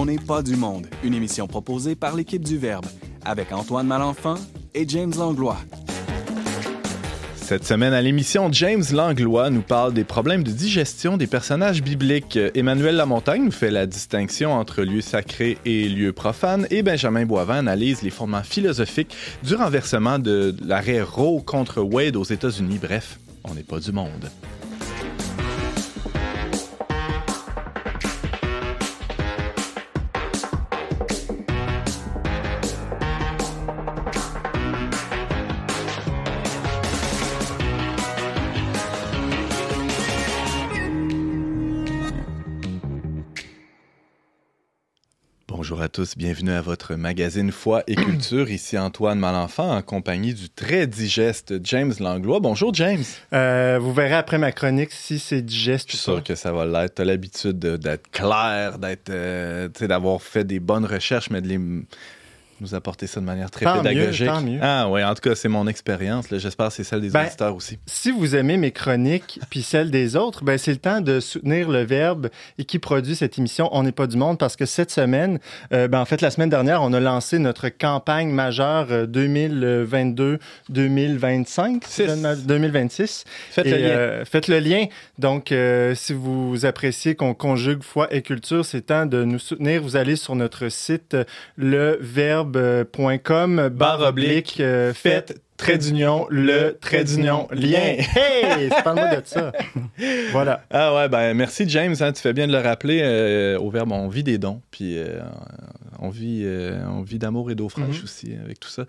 On n'est pas du monde, une émission proposée par l'équipe du Verbe, avec Antoine Malenfant et James Langlois. Cette semaine à l'émission, James Langlois nous parle des problèmes de digestion des personnages bibliques. Emmanuel Lamontagne nous fait la distinction entre lieux sacrés et lieux profanes. Et Benjamin Boivin analyse les fondements philosophiques du renversement de l'arrêt Roe contre Wade aux États-Unis. Bref, on n'est pas du monde. Tous, bienvenue à votre magazine Foi et Culture. Ici Antoine Malenfant en compagnie du très digeste James Langlois. Bonjour James. Euh, vous verrez après ma chronique si c'est digeste. Je suis sûr que ça va l'être. Tu as l'habitude d'être clair, d'être, euh, d'avoir fait des bonnes recherches, mais de les nous apporter ça de manière très tant pédagogique. Mieux, tant mieux. Ah oui, en tout cas, c'est mon expérience. J'espère que c'est celle des ben, auditeurs aussi. Si vous aimez mes chroniques puis celles des autres, ben c'est le temps de soutenir le Verbe et qui produit cette émission On n'est pas du monde parce que cette semaine, euh, ben en fait la semaine dernière, on a lancé notre campagne majeure 2022-2025, 2026. Faites et, le lien. Euh, faites le lien. Donc, euh, si vous appréciez qu'on conjugue foi et culture, c'est temps de nous soutenir. Vous allez sur notre site le Verbe verbe.com barre oblique euh, faites trait d'union, le trait d'union, lien. Hey! Parle-moi de ça. voilà. Ah ouais, ben merci James, hein, tu fais bien de le rappeler. Euh, au Verbe, on vit des dons, puis euh, on vit, euh, on vit d'amour et d'eau fraîche Mhm. mm -hmm. aussi avec tout ça.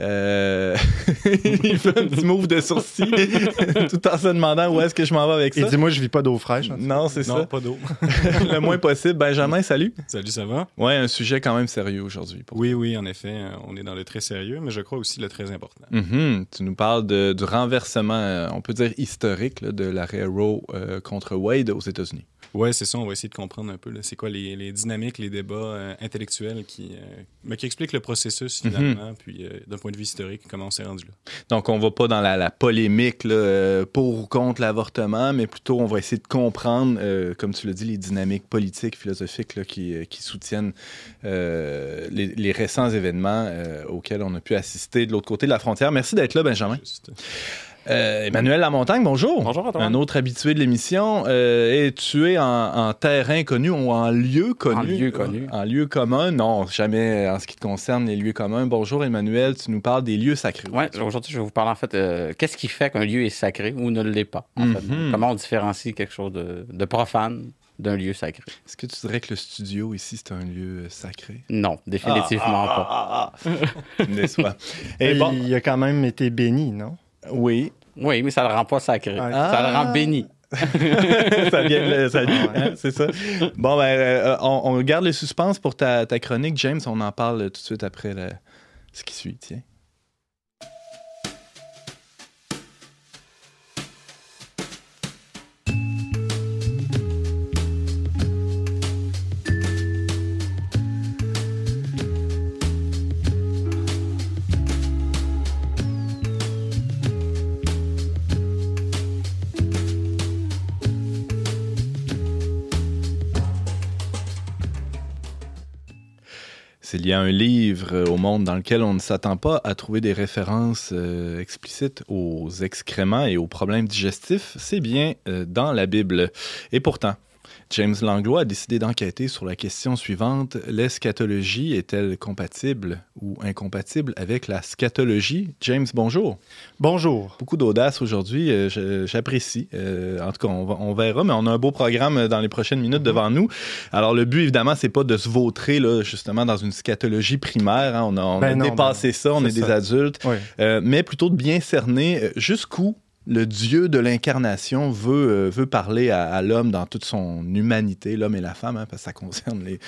Euh, il fait un petit move de sourcil tout en se demandant où est-ce que je m'en vais avec ça. Il dit, moi, je vis pas d'eau fraîche. hein. Non, c'est ça. Non, pas d'eau. le moins possible. Benjamin, salut. Salut, ça va? Ouais, un sujet quand même sérieux aujourd'hui. Oui, oui, en effet. euh, On est dans le très sérieux, mais je crois aussi le très important. Mhm. Tu nous parles de- du renversement, euh, on peut dire historique, là, de l'arrêt Roe euh, contre Wade aux États-Unis. Ouais, c'est ça. On va essayer de comprendre un peu. C'est quoi les, les dynamiques, les débats euh, intellectuels qui, euh, mais qui expliquent le processus finalement, puis euh, d'un point de vue historique, comment on s'est rendu là. Donc, on va pas dans la, la polémique là, pour ou contre l'avortement, mais plutôt on va essayer de comprendre, comme tu l'as dit, les dynamiques politiques, philosophiques là, qui, qui soutiennent les, les récents événements auxquels on a pu assister de l'autre côté de la frontière. Merci d'être là, Benjamin. Juste. Euh, Emmanuel Lamontagne, bonjour. Bonjour, Antoine. Un autre habitué de l'émission. Euh, et tu es en, en terrain connu ou en lieu connu? En lieu connu. En lieu commun? Non, jamais en ce qui te concerne les lieux communs. Bonjour, Emmanuel. Tu nous parles des lieux sacrés. Ouais, aujourd'hui, je vais vous parler en fait, euh, qu'est-ce qui fait qu'un lieu est sacré ou ne l'est pas. en fait. Mhm. Comment on différencie quelque chose de, de profane d'un lieu sacré. Est-ce que tu dirais que le studio ici, c'est un lieu euh, sacré? Non, définitivement pas. ah, ah, ah. N'est-ce pas? Et Et bon, Il a quand même été béni, non? Oui. Oui, mais ça le rend pas sacré. Ah. Ça le rend béni. ça vient de- ça- hein, c'est ça. Bon, ben, euh, on, on garde le suspense pour ta, ta chronique, James. On en parle tout de suite après le- ce qui suit, tiens. S'il y a un livre au monde dans lequel on ne s'attend pas à trouver des références euh, explicites aux excréments et aux problèmes digestifs, c'est bien euh, dans la Bible. Et pourtant, James Langlois a décidé d'enquêter sur la question suivante. L'eschatologie est-elle compatible ou incompatible avec la scatologie? James, bonjour. Bonjour. Beaucoup d'audace aujourd'hui, euh, j'apprécie. Euh, en tout cas, on, verra, mais on a un beau programme dans les prochaines minutes devant nous. Alors, le but, évidemment, c'est pas de se vautrer, là, justement, dans une scatologie primaire. hein. On a, on a Ben non, dépassé ben ça, on est des adultes. Oui. Euh, mais plutôt de bien cerner jusqu'où le Dieu de l'incarnation veut, euh, parler à, l'homme dans toute son humanité, l'homme et la femme, hein, parce que ça concerne les,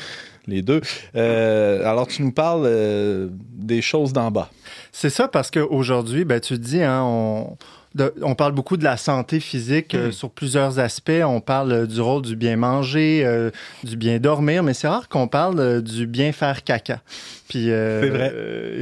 les deux. Euh, alors, tu nous parles euh, des choses d'en bas. C'est ça parce qu'aujourd'hui, ben, tu te dis, hein, on- de- on parle beaucoup de la santé physique euh, Mm. sur plusieurs aspects. On parle euh, du rôle du bien manger, euh, du bien dormir, mais c'est rare qu'on parle euh, du bien faire caca. Puis C'est vrai.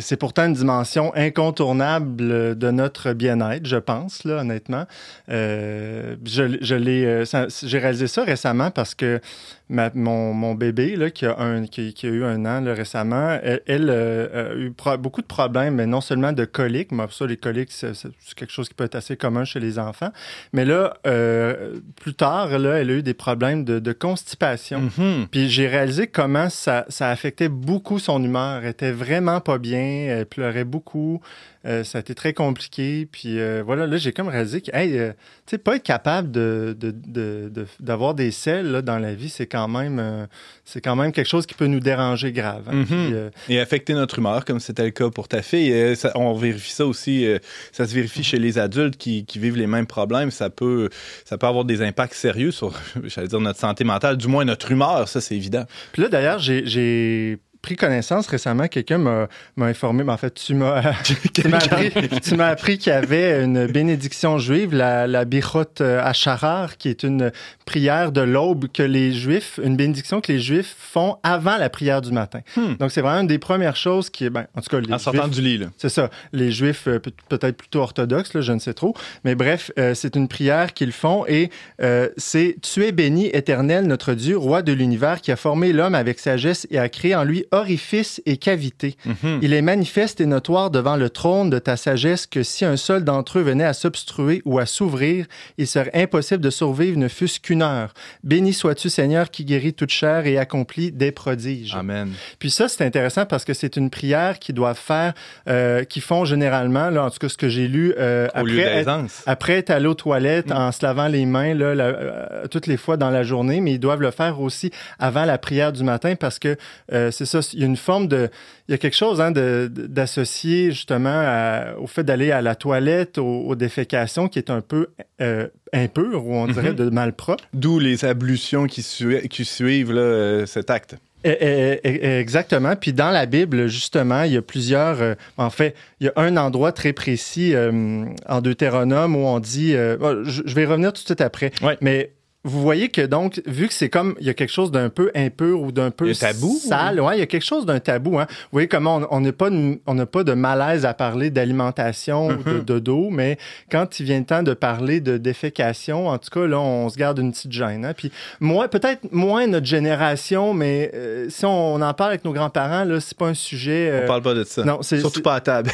c'est pourtant une dimension incontournable de notre bien-être, je pense, là, honnêtement. Je je l'ai, j'ai réalisé ça récemment parce que ma- mon, mon bébé, là, qui, a un, qui, qui a eu un an là, récemment, elle, elle, a eu pro- beaucoup de problèmes, mais non seulement de coliques, mais ça, les coliques, c'est c'est- c'est quelque chose qui peut être assez commun chez les enfants. Mais là, euh, plus tard, là, elle a eu des problèmes de, de constipation. Mhm. Puis j'ai réalisé comment ça, ça affectait beaucoup son humeur. Elle était vraiment pas bien, elle pleurait beaucoup. Euh, ça a été très compliqué. Puis euh, voilà, là, j'ai comme réalisé que, hey, tu sais, pas être capable de, de- de- de- d'avoir des selles là, dans la vie, c'est quand même, c'est quand même quelque chose qui peut nous déranger grave. hein. Mhm. Puis, euh, Et affecter notre humeur, comme c'était le cas pour ta fille. Ça- on vérifie ça aussi, ça se vérifie chez les adultes qui, vivent les mêmes problèmes. Ça peut, ça peut avoir des impacts sérieux sur, j'allais dire, notre santé mentale, du moins notre humeur, ça c'est évident. Puis là, d'ailleurs, j'ai pris connaissance récemment, quelqu'un m'a, m'a informé, mais en fait, tu m'as, tu m'as appris, tu m'as appris qu'il y avait une bénédiction juive, la, la Birot Hacharar, qui est une prière de l'aube que les Juifs, une bénédiction que les Juifs font avant la prière du matin. Hmm. Donc, c'est vraiment une des premières choses qui est, ben, en tout cas, les En sortant Juifs- du lit, là. c'est ça. Les Juifs, euh, peut- peut-être plutôt orthodoxes, là, je ne sais trop. Mais bref, euh, c'est une prière qu'ils font et euh, c'est Tu es béni, éternel, notre Dieu, roi de l'univers, qui a formé l'homme avec sagesse et a créé en lui orifice et cavité. Mhm. Il est manifeste et notoire devant le trône de ta sagesse que si un seul d'entre eux venait à s'obstruer ou à s'ouvrir, il serait impossible de survivre ne fût-ce qu'une heure. Béni sois-tu, Seigneur, qui guérit toute chair et accomplit des prodiges. Amen. Puis ça, c'est intéressant parce que c'est une prière qu'ils doivent faire, euh, qu'ils font généralement, là, en tout cas ce que j'ai lu, euh, Au lieu après, être, après être allé aux toilettes Mm. en se lavant les mains là, la- euh, toutes les fois dans la journée, mais ils doivent le faire aussi avant la prière du matin parce que euh, c'est ça, il y a une forme de... Il y a quelque chose hein, d'associé justement à- au fait d'aller à la toilette, aux, aux défécations qui est un peu euh, impur ou on dirait Mhm. de malpropre. D'où les ablutions qui, sui- qui suivent là, euh, cet acte. Eh, eh, eh, Exactement. Puis dans la Bible, justement, il y a plusieurs. euh, en fait, il y a un endroit très précis euh, en Deutéronome où on dit. euh, je, je vais revenir tout de suite après. Ouais. Mais vous voyez que donc, vu que c'est comme. Il y a quelque chose d'un peu impur ou d'un peu tabou, sale, ouais, il y a quelque chose d'un tabou. Hein. Vous voyez comment on- n'a pas, de- on n'a pas de malaise à parler d'alimentation ou de, Mhm. de dos, mais quand il vient le temps de parler de défécation, en tout cas, là, on se garde une petite gêne. hein. Puis moi, peut-être moins notre génération, mais euh, si on, en parle avec nos grands-parents, là, c'est pas un sujet. euh, On parle pas de ça. non, c'est Surtout pas à table.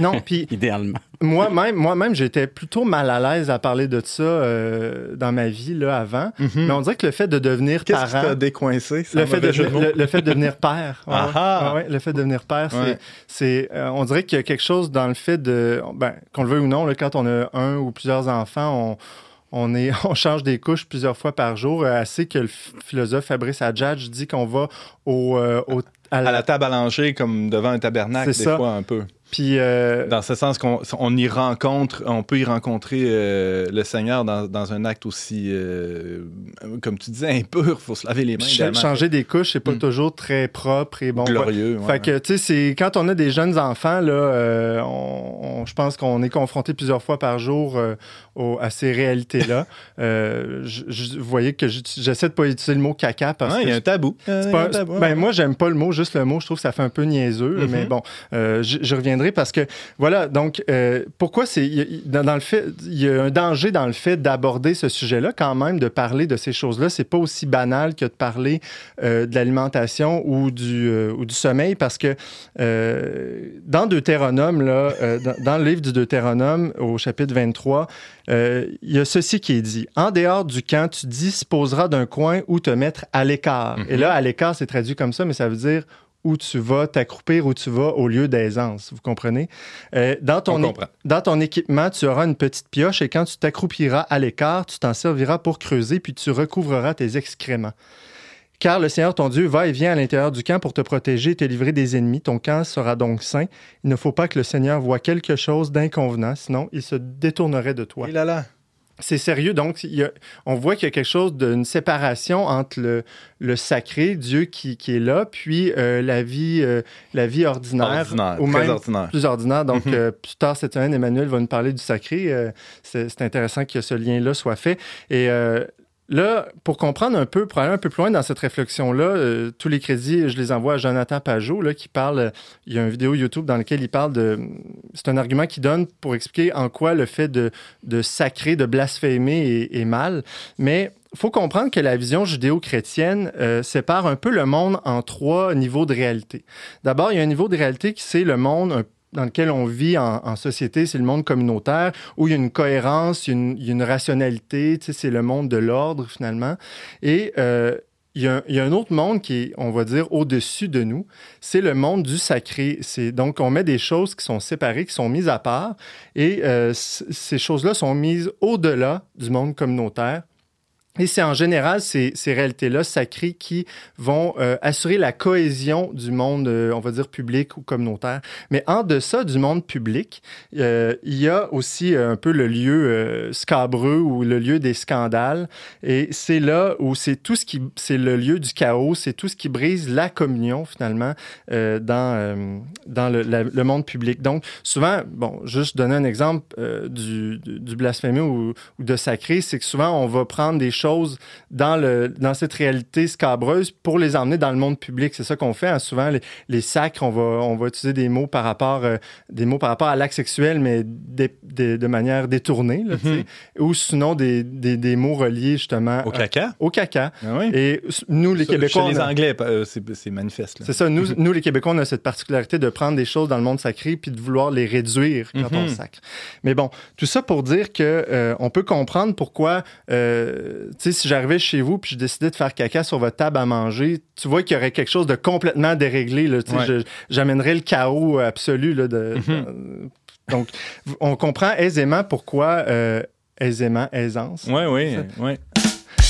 non. Puis idéalement. Moi-même, moi-même, j'étais plutôt mal à l'aise à parler de ça euh, dans ma vie là avant. Mais on dirait que le fait de devenir Mhm. Qu'est-ce qui parent, t'a décoincé? le fait, de, le, le fait de devenir père. Ouais, Ah ah! ouais, ouais, le fait de devenir père, c'est, Ouais. c'est, euh, on dirait qu'il y a quelque chose dans le fait de, ben, qu'on le veuille ou non, là, quand on a un ou plusieurs enfants, on, on, est, on change des couches plusieurs fois par jour. euh, Assez que le philosophe Fabrice Adjadj dit qu'on va au, euh, au- à la- À la table à langer, comme devant un tabernacle, des ça. fois, un peu. Puis, euh, Dans ce sens qu'on on y rencontre, on peut y rencontrer euh, le Seigneur dans, dans un acte aussi, euh, comme tu disais, impur. Il faut se laver les mains. ch- changer des couches, c'est pas Mm. toujours très propre et bon. Glorieux. ouais. Fait que, tu sais, c'est quand on a des jeunes enfants, là, on, on- je pense qu'on est confronté plusieurs fois par jour au- à ces réalités-là. Vous voyez que j'essaie de pas utiliser le mot caca parce Ouais, que il y a un tabou. A pas- un tabou, ben, moi, j'aime pas le mot, juste le mot, je trouve que ça fait un peu niaiseux, Mhm. mais bon, euh, je, je reviendrai parce que, voilà, donc, euh, pourquoi c'est. il y a- il- Dans, dans le fait, il y a un danger dans le fait d'aborder ce sujet-là, quand même, de parler de ces choses-là. C'est pas aussi banal que de parler euh, de l'alimentation ou, du ou du sommeil, parce que dans Deutéronome, là, dans, dans le livre du Deutéronome, au chapitre 23, euh, il y a ceci qui est dit. En dehors du camp, tu disposeras d'un coin où te mettre à l'écart. Mhm. Et là, à l'écart, c'est traduit comme ça, mais ça veut dire où tu vas t'accroupir, où tu vas au lieu d'aisance. Vous comprenez? Euh, dans, On ton, comprend. dans ton équipement, tu auras une petite pioche et quand tu t'accroupiras à l'écart, tu t'en serviras pour creuser, puis tu recouvreras tes excréments. Car le Seigneur ton Dieu va et vient à l'intérieur du camp pour te protéger et te livrer des ennemis. Ton camp sera donc saint. Il ne faut pas que le Seigneur voie quelque chose d'inconvenant, sinon il se détournerait de toi. Et là là. C'est sérieux. Donc, il y a- on voit qu'il y a quelque chose d'une séparation entre le, le sacré, Dieu qui, qui est là, puis euh, la vie, euh, la vie ordinaire, Ordinaire, ou même ordinaire. plus ordinaire. Donc, Mhm. euh, plus tard cette semaine, Emmanuel va nous parler du sacré. C'est c'est intéressant que ce lien-là soit fait. Et euh, là, pour comprendre un peu, pour un peu plus loin dans cette réflexion-là, euh, tous les crédits, je les envoie à Jonathan Pajot, là, qui parle. il y a une vidéo YouTube dans laquelle il parle de. C'est un argument qu'il donne pour expliquer en quoi le fait de, de sacrer, de blasphémer est, mal. Mais il faut comprendre que la vision judéo-chrétienne euh, sépare un peu le monde en trois niveaux de réalité. D'abord, il y a un niveau de réalité qui c'est le monde dans lequel on vit en, société, c'est le monde communautaire, où il y a une cohérence, une, une rationalité, c'est le monde de l'ordre finalement. Et euh, il y, a un, autre monde qui est, on va dire, au-dessus de nous, c'est le monde du sacré. C'est donc on met des choses qui sont séparées, qui sont mises à part, et euh, ces choses-là sont mises au-delà du monde communautaire. Et c'est en général ces, réalités-là sacrées qui vont euh, assurer la cohésion du monde, euh, on va dire, public ou communautaire. Mais en deçà du monde public, euh, il y a aussi un peu le lieu scabreux ou le lieu des scandales. Et c'est là où c'est tout ce qui... C'est le lieu du chaos, c'est tout ce qui brise la communion, finalement, dans, dans le, monde public. Donc, souvent, bon, juste donner un exemple du, du, blasphémé ou, ou de sacré, c'est que souvent, on va prendre des choses dans, le, dans cette réalité scabreuse pour les emmener dans le monde public. C'est ça qu'on fait. hein. Souvent, les, les sacres, on va, on va utiliser des mots par rapport, euh, des mots par rapport à l'acte sexuel, mais des- des- de manière détournée, là, sais. ou sinon des, des, des mots reliés justement Au euh, caca? au caca. Ah oui. Et nous, les Québécois, Chez les on a- Anglais, euh, c'est c'est manifeste. c'est ça. Nous, nous, les Québécois, on a cette particularité de prendre des choses dans le monde sacré puis de vouloir les réduire quand on Mhm. sacre. Mais bon, tout ça pour dire que euh, on peut comprendre pourquoi, euh, sais, si j'arrivais chez vous puis je décidais de faire caca sur votre table à manger, tu vois qu'il y aurait quelque chose de complètement déréglé. Là, Ouais. J'amènerais le chaos absolu. Là, de, Mhm. donc, on comprend aisément pourquoi. euh, aisément, aisance. Oui, oui, oui.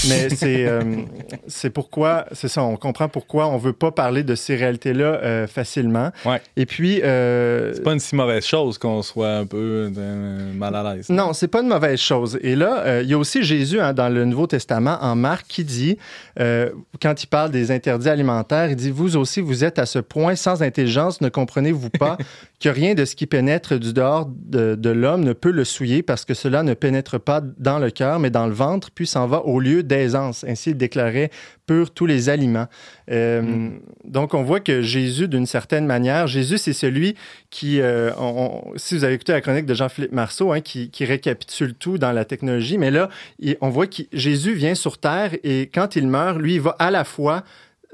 Mais c'est euh, pourquoi, c'est ça, on comprend pourquoi on veut pas parler de ces réalités-là euh, facilement. Ouais. Et puis, euh, C'est pas une si mauvaise chose qu'on soit un peu euh, mal à l'aise. non, c'est pas une mauvaise chose. Et là, euh, il y a aussi Jésus hein, dans le Nouveau Testament, en Marc, qui dit, quand il parle des interdits alimentaires, il dit Vous aussi, vous êtes à ce point sans intelligence, ne comprenez-vous pas que rien de ce qui pénètre du dehors de, de l'homme ne peut le souiller parce que cela ne pénètre pas dans le cœur, mais dans le ventre, puis s'en va au lieu d'aisance. Ainsi, il déclarait pur tous les aliments. Euh, Donc, on voit que Jésus, d'une certaine manière, Jésus, c'est celui qui, euh, on- si vous avez écouté la chronique de Jean-Philippe Marceau, hein, qui, qui récapitule tout dans la technologie, mais là, il- on voit que Jésus vient sur Terre et quand il meurt, lui, il va à la fois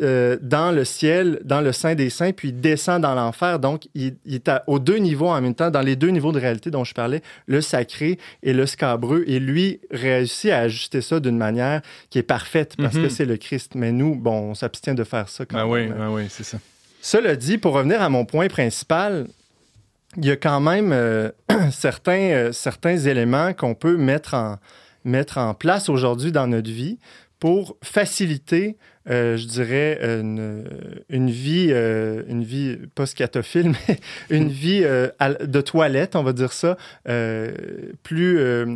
euh, dans le ciel, dans le sein des saints, puis il descend dans l'enfer. Donc, il, il est à- aux deux niveaux en même temps, dans les deux niveaux de réalité dont je parlais, le sacré et le scabreux. Et lui réussit à ajuster ça d'une manière qui est parfaite parce Mhm. que c'est le Christ. Mais nous, bon, on s'abstient de faire ça quand Ah oui, même. ah oui, c'est ça. Cela dit, pour revenir à mon point principal, il y a quand même euh, certains, euh, certains éléments qu'on peut mettre en, mettre en place aujourd'hui dans notre vie pour faciliter, euh, je dirais, une, une vie, euh, une vie, pas scatophile, mais une vie euh, de toilette, on va dire ça, euh, plus, euh,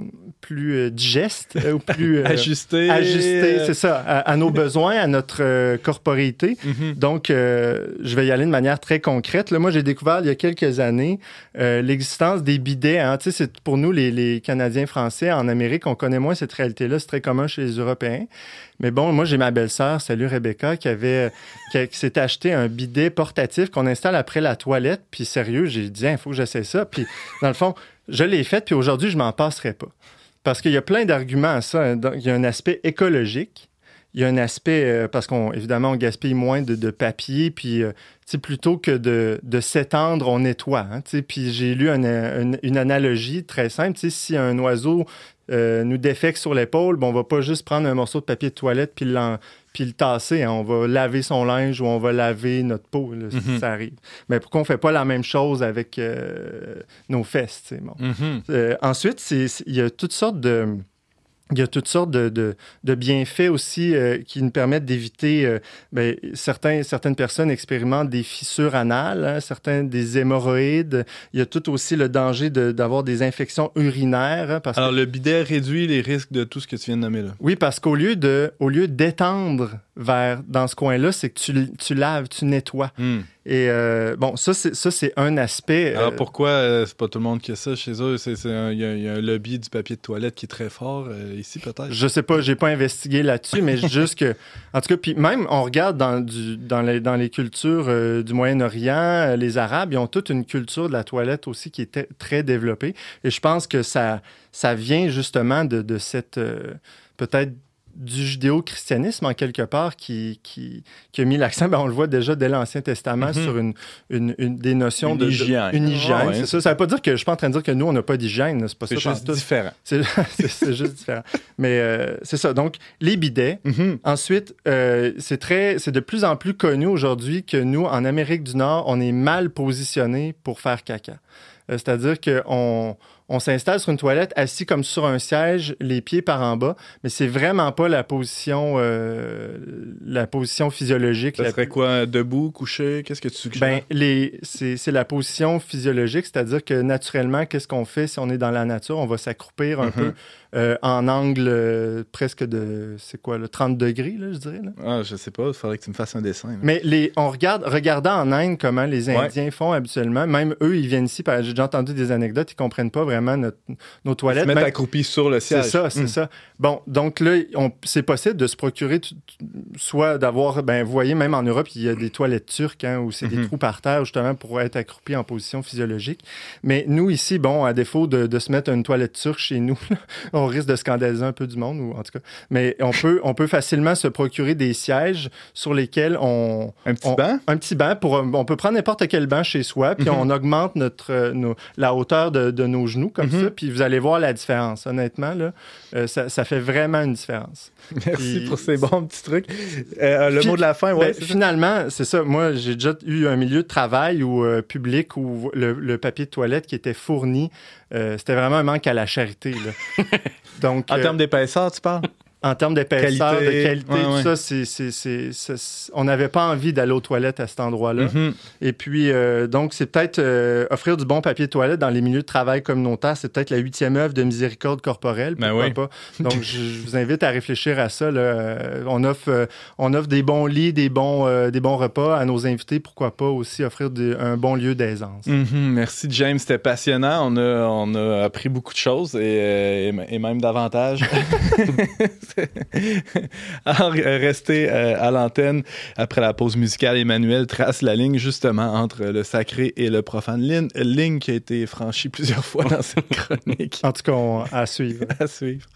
plus euh, digeste, euh, ou plus... euh, Ajusté. ajustée, c'est ça, à, à nos besoins, à notre euh, corporéité. Mhm. Donc, euh, je vais y aller de manière très concrète. Là, moi, j'ai découvert il y a quelques années euh, l'existence des bidets. Hein. Tu sais, c'est pour nous, les, les Canadiens français, en Amérique, on connaît moins cette réalité-là. C'est très commun chez les Européens. Mais bon, moi, j'ai ma belle-sœur, salut Rebecca, qui avait, qui, s'est acheté un bidet portatif qu'on installe après la toilette. Puis sérieux, j'ai dit, il faut que j'essaie ça. Puis dans le fond, je l'ai fait. Puis aujourd'hui, je m'en passerai pas. Parce qu'il y a plein d'arguments à ça. Il y a un aspect écologique. Il y a un aspect, euh, parce qu'on on gaspille moins de, papier, puis euh, plutôt que de, s'étendre, on nettoie. hein, puis j'ai lu un- un- une analogie très simple. Si un oiseau euh, nous défecte sur l'épaule, bon, on va pas juste prendre un morceau de papier de toilette puis, puis le tasser. hein. On va laver son linge ou on va laver notre peau, là, si Mhm. ça arrive. Mais pourquoi on fait pas la même chose avec euh, nos fesses? Mhm. Euh, ensuite, il y a toutes sortes de, il y a toutes sortes de, de, de bienfaits aussi euh, qui nous permettent d'éviter. Euh, ben, certains, certaines personnes expérimentent des fissures anales, hein, certains des hémorroïdes. Il y a tout aussi le danger de- d'avoir des infections urinaires. hein, parce que- Alors, le bidet réduit les risques de tout ce que tu viens de nommer là. oui, parce qu'au lieu de, au lieu d'étendre vers dans ce coin-là, c'est que tu, tu laves, tu nettoies. Hmm. Et euh, bon, ça c'est un aspect. Alors, pourquoi c'est pas tout le monde qui a ça chez eux? Il y, a- il y a un lobby du papier de toilette qui est très fort ici, peut-être? Je sais pas, j'ai pas investigué là-dessus, mais juste que, en tout cas, puis même on regarde dans, du, dans, les, dans les cultures euh, du Moyen-Orient, euh, les Arabes, ils ont toute une culture de la toilette aussi qui est très développée. Et je pense que ça, ça vient justement de, de cette, euh, peut-être du judéo-christianisme en quelque part qui, qui, qui a mis l'accent, ben, on le voit déjà dès l'Ancien Testament, Mhm. sur une, une, une- des notions Une de, de- hygiène. une hygiène, Ah ouais. c'est ça. Ça veut pas dire que je suis pas en train de dire que nous, on n'a pas d'hygiène, c'est pas ça. C'est juste différent. C'est juste différent. Mais euh, c'est ça. Donc, les bidets. Mhm. Ensuite, euh, c'est très, c'est de plus en plus connu aujourd'hui que nous, en Amérique du Nord, on est mal positionné pour faire caca. Euh, C'est-à-dire qu'on on s'installe sur une toilette assis comme sur un siège, les pieds par en bas, mais c'est vraiment pas la position, euh, la position physiologique. Ça serait quoi? Debout, couché? Qu'est-ce que tu suggères? ben, les, c'est, c'est la position physiologique, c'est-à-dire que naturellement, qu'est-ce qu'on fait si on est dans la nature? On va s'accroupir un Mhm. peu euh, en angle euh, presque de, c'est quoi, le 30 degrés, là, je dirais. là. Ah, je sais pas, il faudrait que tu me fasses un dessin. là. Mais les, on regarde, regardant en Inde comment les Ouais. Indiens font habituellement, même eux, ils viennent ici, j'ai déjà entendu des anecdotes, ils comprennent pas vraiment notre- nos Ils toilettes. se mettent Même- accroupis sur le c'est siège. ça, c'est Hmm. ça. Bon, donc là, c'est possible de se procurer, soit d'avoir, ben, vous voyez, même en Europe, il y a des toilettes turques, hein, où c'est des Mhm. trous par terre, justement, pour être accroupi en position physiologique. Mais nous, ici, bon, à défaut de, de se mettre une toilette turque chez nous, on risque de scandaliser un peu du monde, ou en tout cas. Mais on peut, on peut facilement se procurer des sièges sur lesquels on, Un petit on- banc? un petit banc pour on peut prendre n'importe quel banc chez soi puis Mhm. on augmente notre euh, nos- la hauteur de, de nos genoux comme Mhm. ça puis vous allez voir la différence honnêtement là euh, ça, ça fait vraiment une différence Merci Puis- pour ces bons petits trucs. Euh, le mot de la fin, ouais. Ben, finalement c'est ça moi j'ai déjà eu un milieu de travail ou euh, public où le, le papier de toilette qui était fourni euh, c'était vraiment un manque à la charité là. donc En euh, termes d'épaisseur, tu parles? En termes d'épaisseur de qualité Ouais, tout ouais. ça c'est- on n'avait pas envie d'aller aux toilettes à cet endroit là Mhm. Et puis, euh, donc, c'est peut-être euh, offrir du bon papier de toilette dans les milieux de travail communautaire, c'est peut-être la huitième œuvre de miséricorde corporelle. Ben oui. pas? Donc, je, je vous invite à réfléchir à ça. là. Euh, on, offre, on offre des bons lits, des bons, des bons repas à nos invités. Pourquoi pas aussi offrir des- un bon lieu d'aisance? Mhm. Merci, James. C'était passionnant. On a, on a appris beaucoup de choses et, et- et même davantage. Alors, euh, restez euh, à l'antenne. Après la pause musicale, Emmanuel trace la ligne justement entre le sacré et le profane. Ligne, ligne qui a été franchie plusieurs fois dans cette chronique. En tout cas, on- à suivre. à suivre.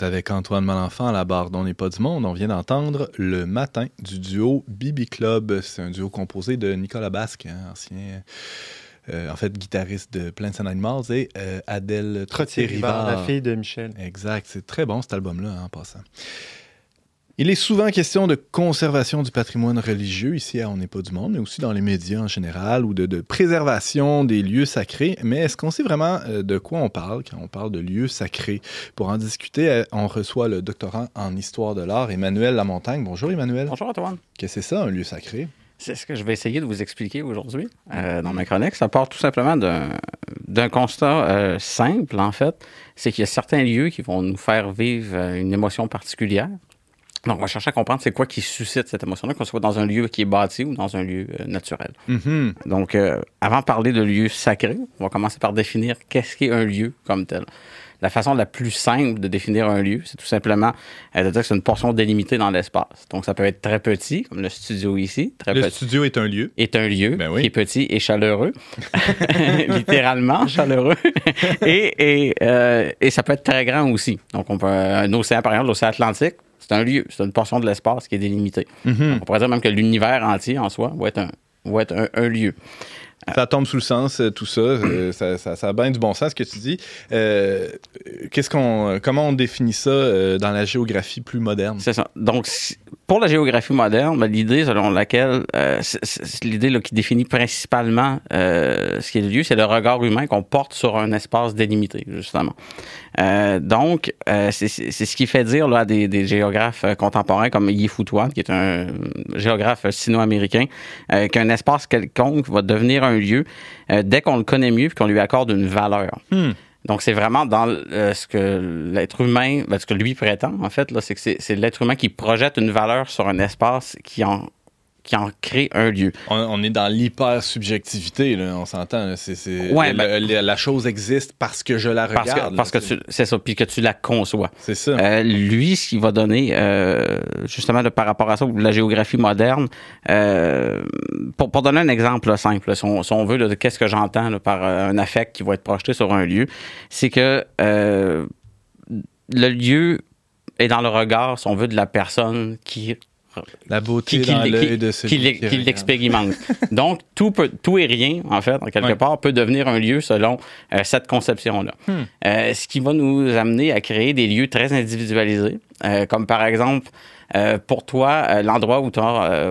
Êtes avec Antoine Malenfant à la barre dont n'est pas du monde. On vient d'entendre Le Matin du duo Bibi Club. C'est un duo composé de Nicolas Basque, hein, ancien, euh, en fait, guitariste de Plains and Animals, et euh, Adèle Trottier-Rivard, la fille de Michel. Exact. C'est très bon cet album-là, hein, en passant. Il est souvent question de conservation du patrimoine religieux ici à On n'est pas du monde, mais aussi dans les médias en général, ou de, de préservation des lieux sacrés. Mais est-ce qu'on sait vraiment euh, de quoi on parle quand on parle de lieux sacrés? Pour en discuter, euh, on reçoit le doctorant en histoire de l'art, Emmanuel Lamontagne. Bonjour Emmanuel. Bonjour Antoine. Qu'est-ce que c'est ça, un lieu sacré? C'est ce que je vais essayer de vous expliquer aujourd'hui euh, dans ma chronique. Ça part tout simplement d'un constat euh, simple, en fait. C'est qu'il y a certains lieux qui vont nous faire vivre une émotion particulière. Donc, on va chercher à comprendre c'est quoi qui suscite cette émotion-là, qu'on soit dans un lieu qui est bâti ou dans un lieu euh, naturel. Mhm. Donc, euh, avant de parler de lieu sacré, on va commencer par définir qu'est-ce qu'est un lieu comme tel. La façon la plus simple de définir un lieu, c'est tout simplement euh, de dire que c'est une portion délimitée dans l'espace. Donc, ça peut être très petit, comme le studio ici, très Le petit studio est un lieu. est un lieu Ben oui. qui est petit et chaleureux, littéralement chaleureux, et, et, et ça peut être très grand aussi. Donc, on peut, un océan, par exemple, l'océan Atlantique, c'est un lieu, c'est une portion de l'espace qui est délimitée. Mhm. On pourrait dire même que l'univers entier en soi va être un, va être un, un lieu. Ça tombe sous le sens, euh, tout ça. euh, ça, ça, ça a bien du bon sens, ce que tu dis. Euh, qu'est-ce qu'on, comment on définit ça euh, dans la géographie plus moderne? C'est ça. Donc, pour la géographie moderne, ben, l'idée selon laquelle, euh, c'est- c'est l'idée là, qui définit principalement ce qui est le lieu, c'est le regard humain qu'on porte sur un espace délimité, justement. Donc, c'est c'est- c'est ce qui fait dire là, à des, des géographes contemporains comme Yi Futuan, qui est un géographe sino-américain, qu'un espace quelconque va devenir un lieu euh, dès qu'on le connaît mieux et qu'on lui accorde une valeur. Hmm. Donc, c'est vraiment dans euh, ce que l'être humain, ben, ce que lui prétend, en fait, là, c'est que c'est l'être humain qui projette une valeur sur un espace qui en, qui en crée un lieu. On, on est dans l'hyper-subjectivité, là, on s'entend. C'est, Ouais, ben- la chose existe parce que je la regarde. parce que là, tu- c'est ça, puis que tu la conçois. C'est ça. Euh, lui, ce qu'il va donner, euh, justement, de, par rapport à ça, la géographie moderne, euh, pour, pour donner un exemple là, simple, si, on, si on veut, de qu'est-ce que j'entends par un affect qui va être projeté sur un lieu, c'est que le lieu est dans le regard, si on veut, de la personne qui la beauté qui, qui dans l'œil de celui qui qui l'expérimente. Donc, tout, peut, tout et rien, en fait, en quelque Ouais. part, peut devenir un lieu selon euh, cette conception-là. Hmm. Euh, ce qui va nous amener à créer des lieux très individualisés, euh, comme par exemple, pour toi, l'endroit où,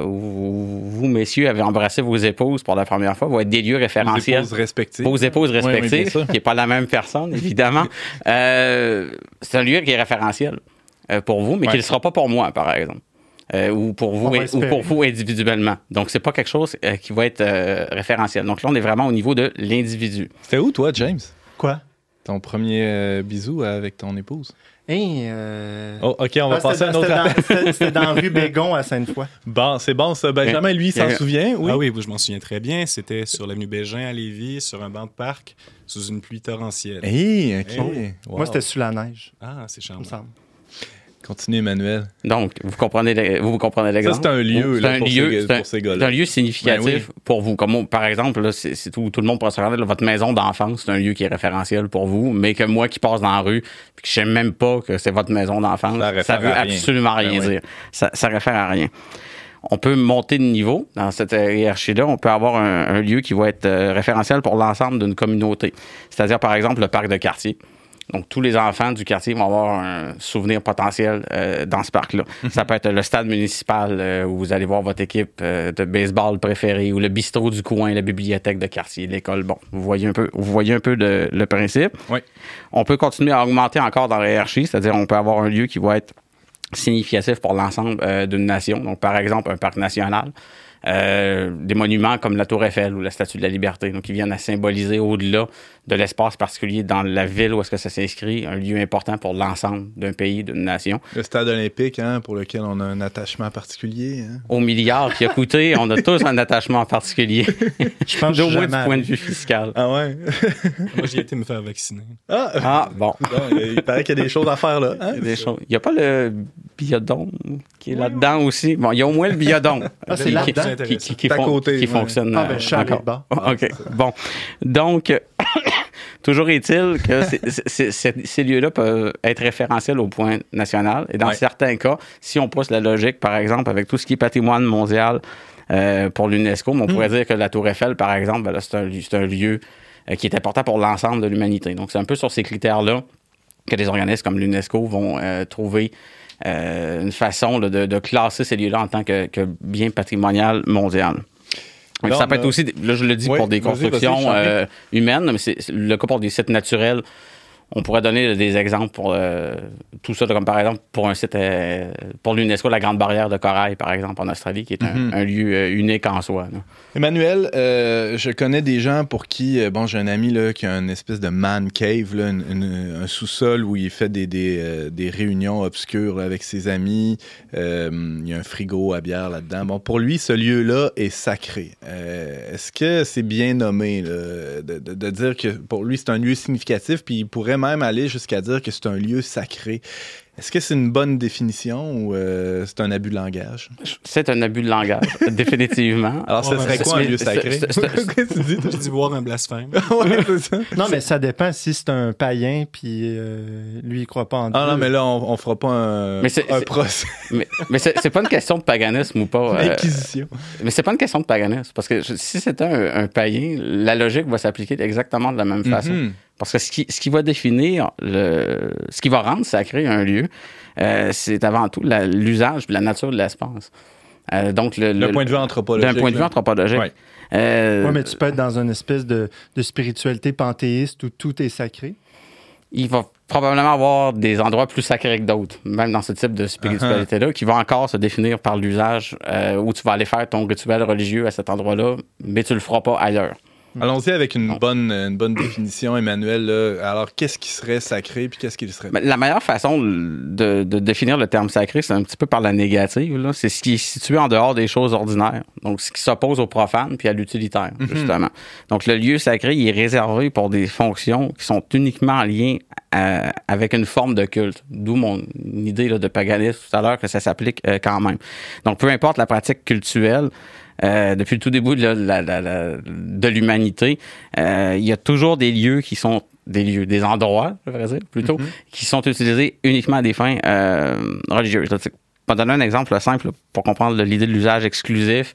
où vous, messieurs, avez embrassé vos épouses pour la première fois, va être des lieux Vos référentiels. épouses respectives. Vos épouses Oui, oui, bien respectives, qui n'est pas la même personne, évidemment. C'est un lieu qui est référentiel pour vous, mais Ouais. qui ne le sera pas pour moi, par exemple. Euh, ou pour vous ou pour vous individuellement. Donc c'est pas quelque chose euh, qui va être euh, référentiel. Donc là on est vraiment au niveau de l'individu. C'était où, toi, James? Quoi? Ton premier euh, bisou avec ton épouse? Hey, euh... Oh, OK, on va ah, passer à un c'était autre appel. c'était dans- rue Bégon à Sainte-Foy. Bon, c'est bon, ça. Benjamin, lui, il s'en souvient, oui? Ah oui, je m'en souviens très bien. C'était sur l'avenue Bégin à Lévis, sur un banc de parc, sous une pluie torrentielle. Hey, OK. Eh. Wow. Moi, c'était sous la neige, Ah, c'est il charmant. me semble. Continue, Emmanuel. Donc vous comprenez le- vous, comprenez Ça, l'exemple. c'est un lieu, C'est là, un pour, lieu, ces, c'est un- pour ces C'est gars-là. un lieu significatif Ben oui. pour vous. Comme on- par exemple, là, c'est c'est tout, tout le monde pourra se là, votre maison d'enfance, c'est un lieu qui est référentiel pour vous, mais que moi qui passe dans la rue, puis que je sais même pas que c'est votre maison d'enfance, Ça ça, réfère veut rien. absolument Ben rien oui. dire. Ça, ça réfère à rien. On peut monter de niveau dans cette hiérarchie-là. On peut avoir un, un lieu qui va être euh, référentiel pour l'ensemble d'une communauté. C'est-à-dire, par exemple, le parc de quartier. Donc, tous les enfants du quartier vont avoir un souvenir potentiel euh, dans ce parc-là. Ça peut être le stade municipal euh, où vous allez voir votre équipe euh, de baseball préférée ou le bistrot du coin, la bibliothèque de quartier, l'école. Bon, vous voyez un peu, vous voyez un peu le, le principe. Oui. On peut continuer à augmenter encore dans la hiérarchie, c'est-à-dire on peut avoir un lieu qui va être significatif pour l'ensemble euh, d'une nation. Donc, par exemple, un parc national. Euh, des monuments comme la Tour Eiffel ou la Statue de la Liberté, donc qui viennent à symboliser au-delà de l'espace particulier dans la ville où est-ce que ça s'inscrit, un lieu important pour l'ensemble d'un pays, d'une nation. Le stade olympique, hein, pour lequel on a un attachement particulier. hein. Au milliard qui a coûté, on a tous un attachement particulier, Je pense que moins du point de vue fiscal. Ah ouais? Moi, j'y ai été me faire vacciner. Ah! Ah, bon. Bon, il paraît qu'il y a des choses à faire, là. hein? Il y a des choses. Il n'y a pas le biodôme qui est là-dedans aussi. Bon, il y a au moins le biodôme. Ah, c'est qui- qui, qui, qui fon- côté, qui ouais. fonctionne Ah, ben, euh, je suis allé encore. de bord. OK. Bon. Donc, Toujours est-il que ces lieux-là peuvent être référentiels au point national. Et dans Ouais. certains cas, si on pousse la logique, par exemple, avec tout ce qui est patrimoine mondial euh, pour l'UNESCO, on pourrait dire que la Tour Eiffel, par exemple, ben là, c'est un, lieu- c'est un lieu euh, qui est important pour l'ensemble de l'humanité. Donc, c'est un peu sur ces critères-là que des organismes comme l'UNESCO vont euh, trouver euh, une façon là, de, de classer ces lieux-là en tant que, que bien patrimonial mondial. Ça peut être aussi, là je le dis Oui, pour des constructions euh, humaines, mais c'est c'est le cas pour des sites naturels. On pourrait donner des exemples pour euh, tout ça, comme par exemple pour un site, euh, pour l'UNESCO, la Grande Barrière de Corail, par exemple, en Australie, qui est un, Mhm. un lieu euh, unique en soi. là. Emmanuel, euh, je connais des gens pour qui, bon, j'ai un ami là, qui a une espèce de man cave, là, une- une- un sous-sol où il fait des, des, des réunions obscures là, avec ses amis. Il y a un frigo à bière là-dedans. Bon, pour lui, ce lieu-là est sacré. Est-ce que c'est bien nommé de- de dire que pour lui, c'est un lieu significatif, puis il pourrait même aller jusqu'à dire que c'est un lieu sacré? Est-ce que c'est une bonne définition ou euh, c'est un abus de langage? C'est un abus de langage, définitivement. Alors, ce Ouais, serait c'est- quoi un c'est- lieu c'est- sacré? tu dis, voir un blasphème. Ouais, c'est ça. Non, mais ça dépend si c'est un païen, puis euh, lui, il croit pas en Dieu. Ah non, mais là, on, on fera pas un, Mais c'est- un procès Mais, mais c'est pas une question de paganisme ou pas. euh. Mais c'est pas une question de paganisme. Parce que je- si c'était un, un païen, la logique va s'appliquer exactement de la même façon. Parce que ce qui, ce qui va définir, le, ce qui va rendre sacré un lieu, euh, c'est avant tout l'usage et la nature de l'espace. Euh, donc, le, point de vue anthropologique. d'un point de vue anthropologique. Ouais. Euh, Ouais, mais tu peux être dans une espèce de, de spiritualité panthéiste où tout est sacré. il va probablement avoir des endroits plus sacrés que d'autres, même dans ce type de spiritualité-là, qui va encore se définir par l'usage euh, où tu vas aller faire ton rituel religieux à cet endroit-là, mais tu le feras pas ailleurs. Allons-y avec une bonne, une bonne définition, Emmanuel. là. Alors, qu'est-ce qui serait sacré puis qu'est-ce qui le serait la meilleure façon de, de définir le terme sacré, c'est un petit peu par la négative. là. C'est ce qui est situé en dehors des choses ordinaires. Donc, ce qui s'oppose au profane puis à l'utilitaire, justement. Donc, le lieu sacré, il est réservé pour des fonctions qui sont uniquement euh, avec une forme de culte. D'où mon idée là, de paganisme tout à l'heure que ça s'applique euh, quand même. Donc, peu importe la pratique cultuelle, euh, depuis le tout début de, la- la- la- la- de l'humanité, euh, il y a toujours des lieux qui sont des lieux, des endroits, je dire, plutôt, qui sont utilisés uniquement à des fins euh, religieuses. Pour donner un exemple simple pour comprendre l'idée de l'usage exclusif.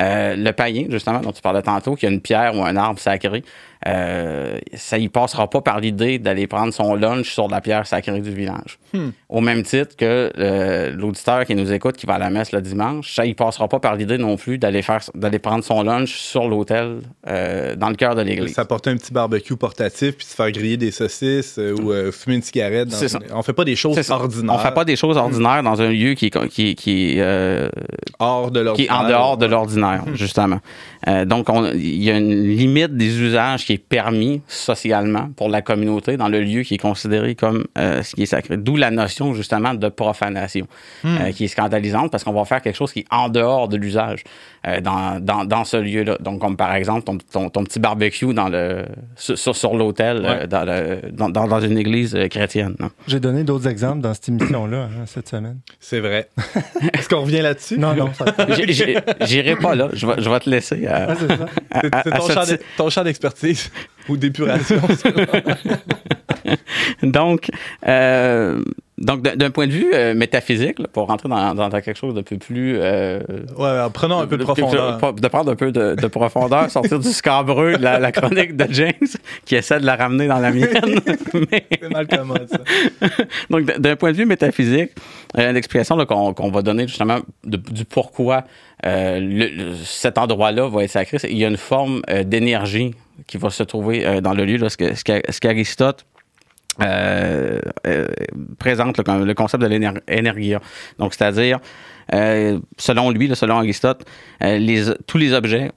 euh, le païen, justement, dont tu parlais tantôt, qui a une pierre ou un arbre sacré, euh, ça y passera pas par l'idée d'aller prendre son lunch sur la pierre sacrée du village. Au même titre que euh, l'auditeur qui nous écoute, qui va à la messe le dimanche, ça y passera pas par l'idée non plus d'aller faire d'aller prendre son lunch sur l'autel euh, dans le cœur de l'église. S'apporter un petit barbecue portatif puis se faire griller des saucisses ou fumer une cigarette. dans C'est ça. une- On fait pas des choses ça. ordinaires. On fait pas des choses ordinaires dans un lieu qui, est- qui, qui, hors de qui est l'ordinaire. en dehors de l'ordinaire, justement. Euh, donc, on- il y a une limite des usages qui est permis socialement pour la communauté dans le lieu qui est considéré comme euh, ce qui est sacré. D'où la notion, justement, de profanation, euh, qui est scandalisante parce qu'on va faire quelque chose qui est en dehors de l'usage euh, dans, dans, dans ce lieu-là. Donc, comme par exemple, ton, ton, ton petit barbecue dans le, sur, sur, l'autel euh, dans, le, dans, dans, dans une église euh, chrétienne. non? J'ai donné d'autres exemples dans cette émission-là hein, cette semaine. C'est vrai. Est-ce qu'on revient là-dessus? Non, non, ça... J'irai pas là. Je vais, je vais te laisser. euh, Ah, c'est ton, ce ton champ d'expertise ou d'épuration. donc, euh, donc d'un d'un point de vue euh, métaphysique, là, pour rentrer dans, dans quelque chose de peu plus... euh, ouais, alors, prenons un peu de profondeur. De prendre un peu de, de profondeur, sortir du scabreux de la, la chronique de James, qui essaie de la ramener dans la mienne. Mais- C'est mal comment ça. donc, d'un point de vue métaphysique, euh, l'explication qu'on va donner justement de- du pourquoi euh, le- le- cet endroit-là va être sacré, c'est qu'il y a une forme euh, d'énergie qui va se trouver euh, dans le lieu, là, ce qu'Aristote euh, euh, présente le, con- le concept de l'énergie. Donc, c'est-à-dire, euh, selon lui, selon Aristote, tous les objets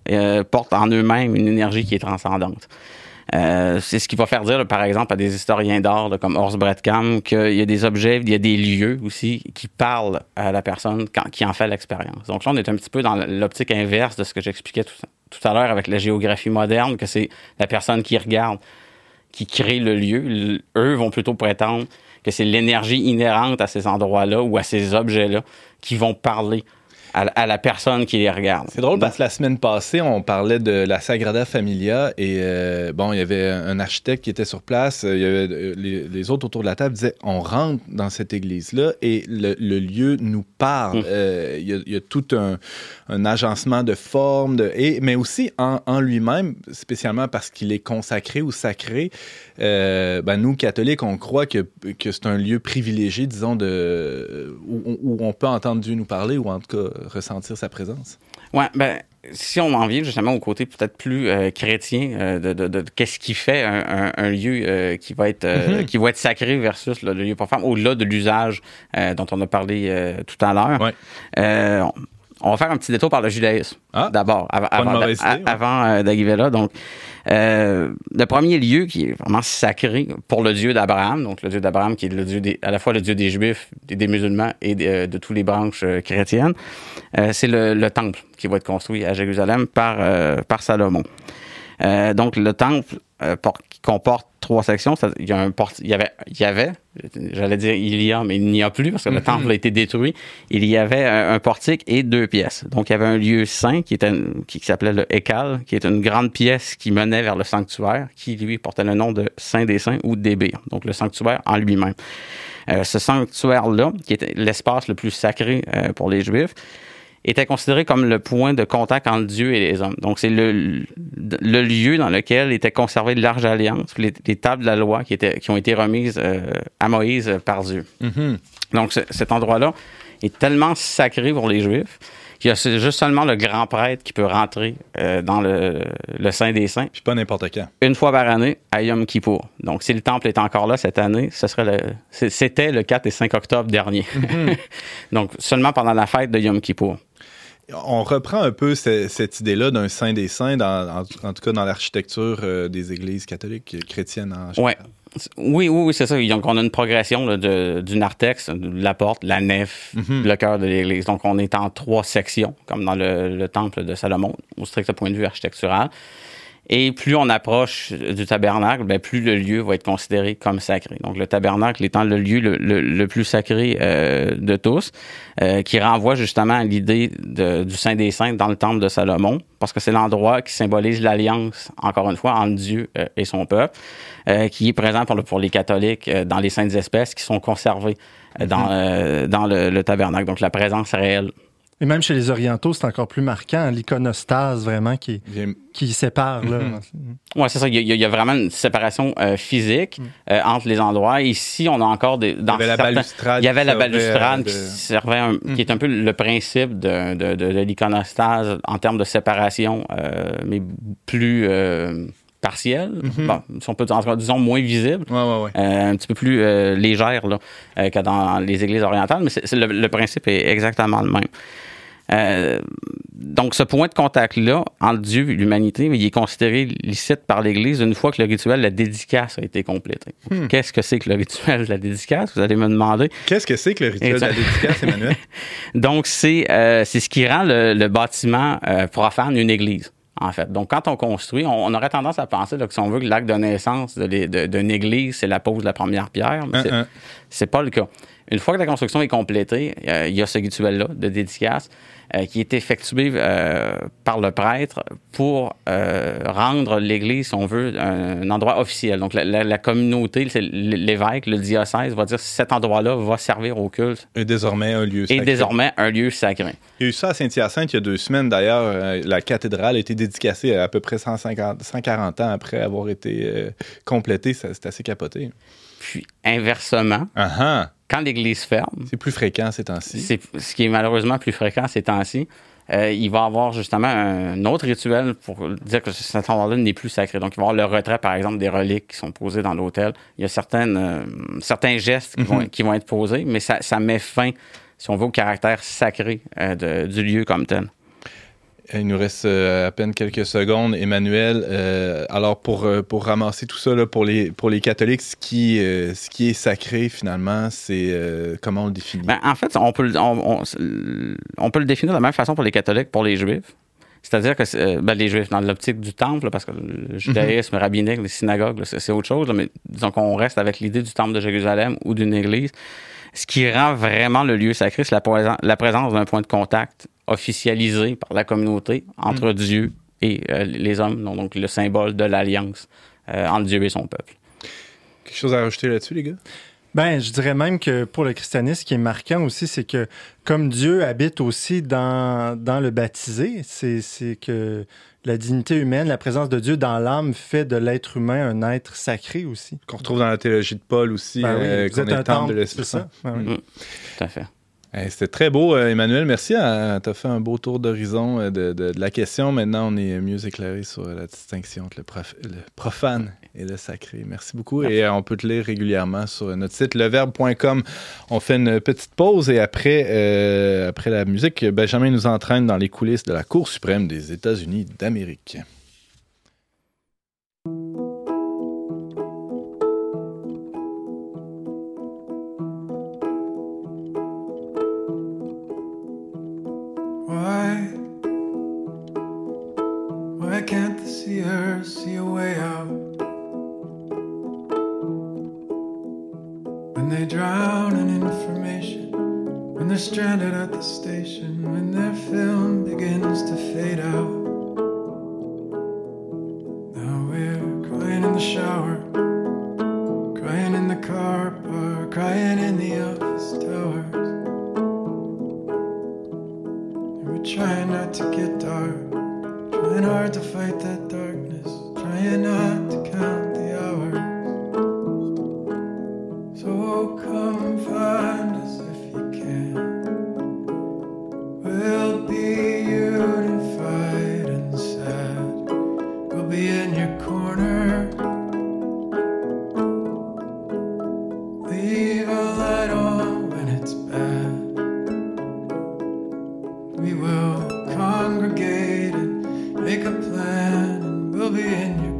portent en eux-mêmes une énergie qui est transcendante. C'est ce qui va faire dire, par exemple, à des historiens d'art comme Horst Bredkamp qu'il y a des objets, il y a des lieux aussi qui parlent à la personne qui en fait l'expérience. Donc là, on est un petit peu dans l'optique inverse de ce que j'expliquais tout à l'heure avec la géographie moderne, que c'est la personne qui regarde, qui crée le lieu. Eux vont plutôt prétendre que c'est l'énergie inhérente à ces endroits-là ou à ces objets-là qui vont parler à, à la personne qui les regarde. C'est drôle parce que la semaine passée, on parlait de la Sagrada Familia et euh, bon, il y avait un architecte qui était sur place. Il y avait, euh, les, les autres autour de la table disaient on rentre dans cette église-là et le, le lieu nous parle. Mm. Euh, il, y a, il y a tout un, un agencement de formes, de, et, mais aussi en, en lui-même, spécialement parce qu'il est consacré ou sacré. Euh, ben, nous, catholiques, on croit que, que c'est un lieu privilégié, disons, de, où, où on peut entendre Dieu nous parler ou en tout cas ressentir sa présence? Ouais, ben, si on en vient justement au côté peut-être plus euh, chrétien euh, de, de, de- de qu'est-ce qui fait un, un- un lieu euh, qui va être euh, qui va être sacré versus là, le lieu pour femmes, au-delà de l'usage dont on a parlé tout à l'heure. Ouais. On- on va faire un petit détour par le judaïsme Ah. d'abord, av- avant, mauvaise a- idée, ouais. avant euh, d'arriver là. Donc, euh, le premier lieu qui est vraiment sacré pour le Dieu d'Abraham, donc le Dieu d'Abraham qui est le Dieu des, à la fois le Dieu des Juifs, des, des musulmans et de, euh, de tous les branches chrétiennes, euh, c'est le, le temple qui va être construit à Jérusalem par, par Salomon. Donc, le temple euh, comporte trois sections. Il y, a un port- il y avait, il y avait, j'allais dire il y a, mais il n'y a plus parce que le temple a été détruit. Il y avait un, un portique et deux pièces. Donc, il y avait un lieu saint qui, était, qui, qui s'appelait le Ekal, qui est une grande pièce qui menait vers le sanctuaire, qui lui portait le nom de Saint des Saints ou d'Ébir. Donc, le sanctuaire en lui-même. Euh, ce sanctuaire-là, qui était l'espace le plus sacré euh, pour les Juifs, était considéré comme le point de contact entre Dieu et les hommes. Donc, c'est le, le lieu dans lequel était conservé l'arche alliance, les, les tables de la loi qui, étaient, qui ont été remises euh, à Moïse par Dieu. Mhm. Donc, ce- cet endroit-là est tellement sacré pour les Juifs qu'il y a juste seulement le grand prêtre qui peut rentrer euh, dans le, le Saint des Saints Puis pas n'importe quand. une fois par année à Yom Kippour. Donc, si le temple est encore là cette année, ce serait le, c'était le 4 et 5 octobre dernier. Donc, seulement pendant la fête de Yom Kippour. On reprend un peu ce- cette idée-là d'un saint des saints, dans- en, en tout cas dans l'architecture euh, des églises catholiques chrétiennes en général. Ouais. Oui, oui, oui, c'est ça. Donc, on a une progression là, de, du narthex, de la porte, la nef, le cœur de l'église. Donc, on est en trois sections, comme dans le, le temple de Salomon, au strict point de vue architectural. Et plus on approche du tabernacle, ben, plus le lieu va être considéré comme sacré. Donc, le tabernacle étant le lieu le, le- le plus sacré euh, de tous, euh, qui renvoie justement à l'idée du Saint des Saints dans le temple de Salomon, parce que c'est l'endroit qui symbolise l'alliance, encore une fois, entre Dieu euh, et son peuple, qui est présent pour, le- pour les catholiques dans les saintes espèces qui sont conservées dans, dans le, le tabernacle. Donc, la présence réelle. Et même chez les Orientaux, c'est encore plus marquant, hein, l'iconostase vraiment qui, sépare. Là. Oui, c'est ça. Il y, a, il y a vraiment une séparation euh, physique euh, entre les endroits. Ici, on a encore des. Dans Mm. Il y avait la balustrade. Il y avait qui la servait, balustrade qui servait, un- qui est un peu le principe de, de, de, de l'iconostase en termes de séparation, euh, mais plus euh, partielle. Mm-hmm. Bon, si on peut dire, en tout cas, disons, moins visible. Ouais, ouais, ouais. euh, un petit peu plus euh, légère là, euh, que dans les églises orientales, mais c'est, c'est le, le principe est exactement le même. Euh, donc, ce point de contact-là entre Dieu et l'humanité, il est considéré licite par l'Église une fois que le rituel de la dédicace a été complété. Qu'est-ce que c'est que le rituel de la dédicace? Vous allez me demander. Qu'est-ce que c'est que le rituel de la dédicace, Emmanuel? Donc, c'est euh, c'est ce qui rend le, le bâtiment euh, profane une église, en fait. Donc, quand on construit, on, on aurait tendance à penser là, que si on veut que l'acte de naissance d'une église, c'est la pose de la première pierre. Mais Un, un. c'est pas le cas. Une fois que la construction est complétée, euh, il y a ce rituel-là de dédicace euh, qui est effectué euh, par le prêtre pour rendre l'Église, si on veut, un, un endroit officiel. Donc, la, la- la communauté, l'évêque, le diocèse, va dire cet endroit-là va servir au culte Et désormais un lieu et sacré. désormais un lieu sacré. Il y a eu ça à Saint-Hyacinthe il y a deux semaines d'ailleurs. la cathédrale a été dédicacée à, peu près 150, 140 ans après avoir été complétée. C'est assez capoté. Puis, inversement, Ah ah! Quand l'Église ferme, C'est plus fréquent ces temps-ci. C'est ce qui est malheureusement plus fréquent ces temps-ci. euh, il va avoir justement un autre rituel pour dire que cet endroit-là n'est plus sacré. Donc, il va y avoir le retrait, par exemple, des reliques qui sont posées dans l'hôtel. Il y a certaines, euh, certains gestes qui, vont, qui vont être posés, mais ça, ça met fin, si on veut, au caractère sacré euh, de- du lieu comme tel. Il nous reste euh, à peine quelques secondes. Emmanuel, euh, alors pour, euh, pour ramasser tout ça, là, pour, les, pour les catholiques, ce qui, euh, ce qui est sacré finalement, c'est euh, comment on le définit? Ben, en fait, on peut, le- on, on- on peut le définir de la même façon pour les catholiques, pour les juifs. C'est-à-dire que euh, ben, les juifs, dans l'optique du temple, parce que le judaïsme rabbinique, les synagogues, c'est c'est autre chose, là, mais disons qu'on reste avec l'idée du temple de Jérusalem ou d'une église. Ce qui rend vraiment le lieu sacré, c'est la, présence- la présence d'un point de contact officialisé par la communauté entre Dieu et euh, les hommes, donc, donc le symbole de l'alliance euh, entre Dieu et son peuple. Quelque chose à rajouter là-dessus, les gars? Ben, je dirais même que pour le christianisme, ce qui est marquant aussi, c'est que comme Dieu habite aussi dans, dans le baptisé, c'est c'est que la dignité humaine, la présence de Dieu dans l'âme fait de l'être humain un être sacré aussi. Qu'on retrouve dans la théologie de Paul aussi, Ben oui, euh, vous qu'on êtes est un temple de l'Esprit c'est Saint. ça? Ben oui. Mm. Tout à fait. C'était très beau, euh, Emmanuel. Merci. Tu as fait un beau tour d'horizon euh, de, la question. Maintenant, on est mieux éclairé sur la distinction entre le, prof- le profane et le sacré. Merci beaucoup. Et euh, on peut te lire régulièrement sur notre site leverbe.com. On fait une petite pause et après, euh, après la musique, Benjamin nous entraîne dans les coulisses de la Cour suprême des États-Unis d'Amérique. Make a plan, and we'll be in your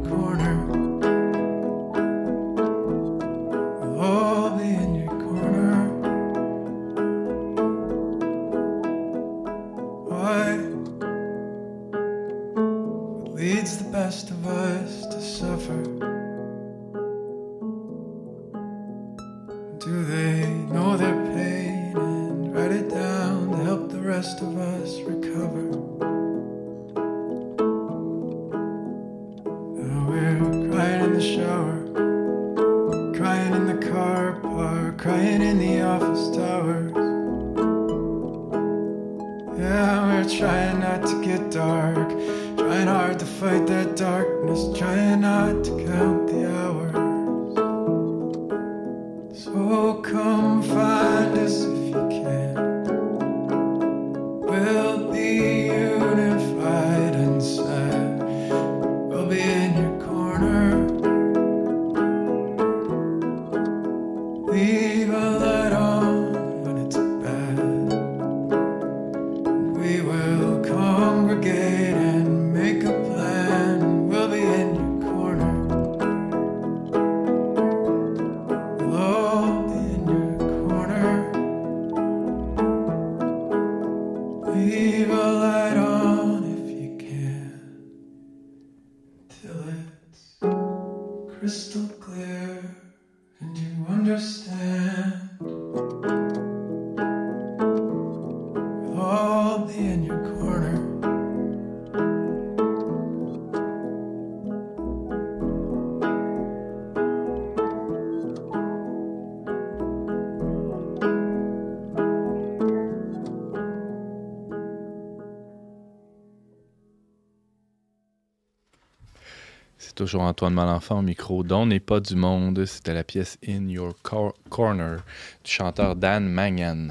toujours Antoine Malenfant au micro d'On n'est pas du monde. C'était la pièce In Your Cor- Corner du chanteur Dan Mangan.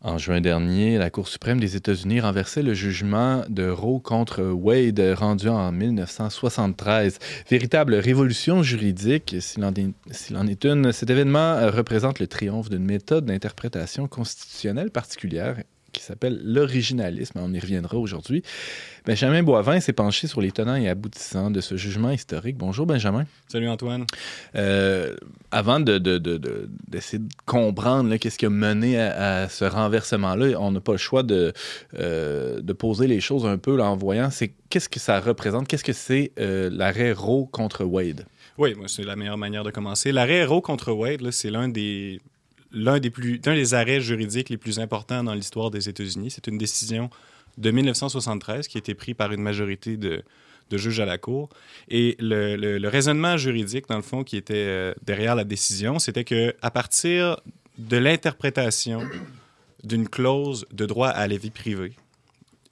En juin dernier, la Cour suprême des États-Unis renversait le jugement de Roe contre Wade rendu en 1973. Véritable révolution juridique, s'il en, est- une, cet événement représente le triomphe d'une méthode d'interprétation constitutionnelle particulière qui s'appelle l'originalisme. On y reviendra aujourd'hui. Benjamin Boivin s'est penché sur les tenants et aboutissants de ce jugement historique. Bonjour Benjamin. Salut Antoine. Euh, avant de, de- de- de- d'essayer de comprendre qu'est-ce qui a mené à, à ce renversement-là, on n'a pas le choix de, euh, de poser les choses un peu là, en voyant c'est qu'est-ce que ça représente, qu'est-ce que c'est euh, l'arrêt Roe contre Wade? Oui, c'est la meilleure manière de commencer. L'arrêt Roe contre Wade, c'est l'un des l'un des plus des arrêts juridiques les plus importants dans l'histoire des États-Unis. C'est une décision de 1973 qui a été prise par une majorité de, de juges à la Cour. Et le, le- le raisonnement juridique, dans le fond, qui était euh, derrière la décision, c'était que à partir de l'interprétation d'une clause de droit à la vie privée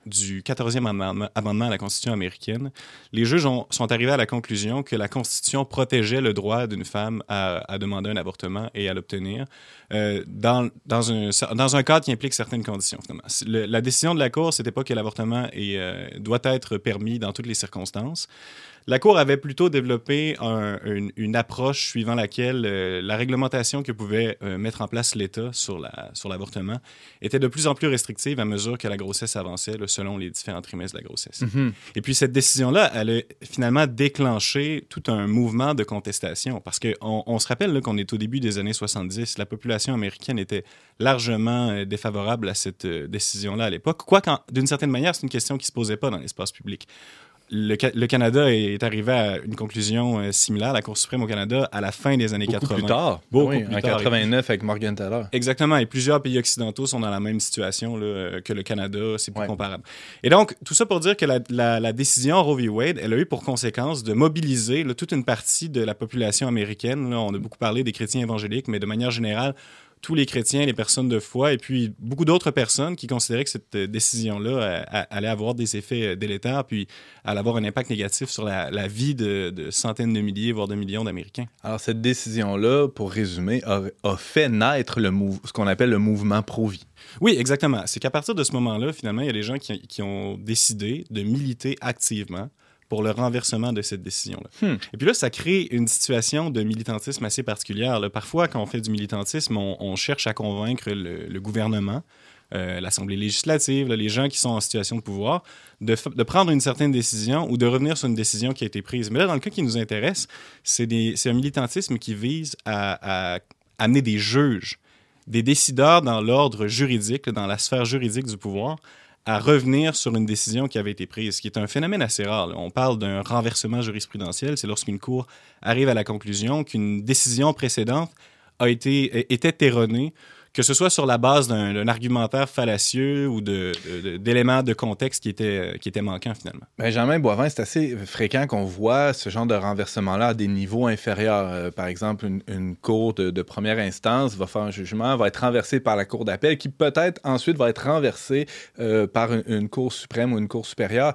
du 14e amendement, à la Constitution américaine, les juges ont- sont arrivés à la conclusion que la Constitution protégeait le droit d'une femme à, demander un avortement et à l'obtenir euh, dans, un, cadre qui implique certaines conditions. la décision de la Cour, c'était pas que l'avortement euh, doit être permis dans toutes les circonstances. La Cour avait plutôt développé un- une, approche suivant laquelle euh, la réglementation que pouvait mettre en place l'État sur la- sur l'avortement était de plus en plus restrictive à mesure que la grossesse avançait, selon les différents trimestres de la grossesse. Et puis cette décision-là, elle a finalement déclenché tout un mouvement de contestation parce qu'on on se rappelle qu'on est au début des années 70, la population américaine était largement euh, défavorable à cette euh, décision-là à l'époque, quoique d'une certaine manière, c'est une question qui se posait pas dans l'espace public. Le, Ca- le Canada est arrivé à une conclusion euh, similaire, la Cour suprême au Canada, à la fin des années Beaucoup 80. plus tard. Beaucoup Oui, plus en tard. 89 avec Morgan Taylor. Exactement. Et plusieurs pays occidentaux sont dans la même situation là, euh, que le Canada. C'est plus Ouais. comparable. Et donc, tout ça pour dire que la, la- la décision Roe v. Wade, elle a eu pour conséquence de mobiliser là, toute une partie de la population américaine. Là, on a beaucoup parlé des chrétiens évangéliques, mais de manière générale, tous les chrétiens, les personnes de foi, et puis beaucoup d'autres personnes qui considéraient que cette euh, décision-là euh, allait avoir des effets euh, délétères, puis allait avoir un impact négatif sur la, la vie de, de centaines de milliers, voire de millions d'Américains. Alors, cette décision-là, pour résumer, a, a fait naître le ce qu'on appelle le mouvement pro-vie. Oui, exactement. C'est qu'à partir de ce moment-là, finalement, il y a des gens qui, qui ont décidé de militer activement pour le renversement de cette décision-là. Hmm. Et puis là, ça crée une situation de militantisme assez particulière. là. Parfois, quand on fait du militantisme, on, on cherche à convaincre le, le gouvernement, euh, l'Assemblée législative, là, les gens qui sont en situation de pouvoir, de, prendre une certaine décision ou de revenir sur une décision qui a été prise. Mais là, dans le cas qui nous intéresse, c'est un militantisme qui vise à, à amener des juges des décideurs dans l'ordre juridique, dans la sphère juridique du pouvoir, à revenir sur une décision qui avait été prise, ce qui est un phénomène assez rare. On parle d'un renversement jurisprudentiel, c'est lorsqu'une cour arrive à la conclusion qu'une décision précédente a été, était erronée, que ce soit sur la base d'un argumentaire fallacieux ou de- de- de- d'éléments de, contexte qui étaient, qui étaient manquants finalement. Benjamin Boivin, c'est assez fréquent qu'on voit ce genre de renversement-là à des niveaux inférieurs. Euh, par exemple, une, une cour de, de première instance va faire un jugement, va être renversée par la cour d'appel, qui peut-être ensuite va être renversée euh, par une, une cour suprême ou une cour supérieure.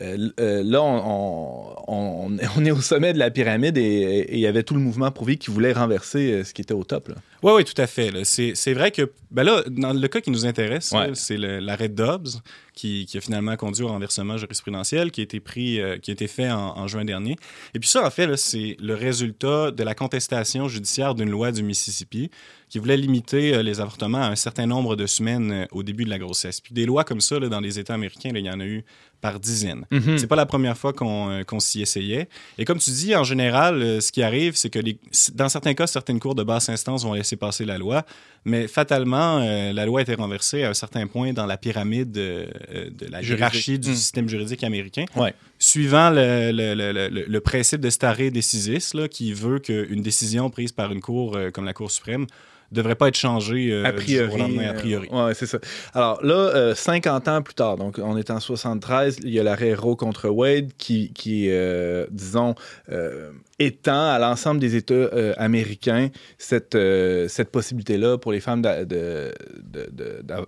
Euh, euh, là, on, on- on- on est au sommet de la pyramide et il y avait tout le mouvement prouvé qui voulait renverser euh, ce qui était au top. Oui, oui, tout à fait. c'est vrai que, ben là, dans le cas qui nous intéresse, Ouais. c'est l'arrêt Dobbs qui, qui a finalement conduit au renversement jurisprudentiel qui a été pris, euh, qui a été fait en, en juin dernier. Et puis ça, en fait, c'est le résultat de la contestation judiciaire d'une loi du Mississippi qui voulait limiter euh, les avortements à un certain nombre de semaines euh, au début de la grossesse. Puis des lois comme ça, là, dans les États américains, là, il y en a eu par dizaines. Mhm. C'est pas la première fois qu'on euh, qu'on s'y essayait. Et comme tu dis, en général, euh, ce qui arrive, c'est que les- dans certains cas, certaines cours de basse instance vont laisser passer la loi, mais fatalement, euh, la loi a été renversée à un certain point dans la pyramide euh, de la hiérarchie du Mm. système juridique américain, Ouais. suivant le, le- le- le- le principe de stare decisis, là, qui veut qu'une décision prise par une cour euh, comme la Cour suprême devrait pas être changée euh, a priori. a priori. euh, ouais, c'est ça. Alors là, euh, 50 ans plus tard, donc on est en 73, il y a l'arrêt Roe contre Wade qui, qui euh, disons, euh, étend à l'ensemble des États euh, américains cette, euh, cette possibilité-là pour les femmes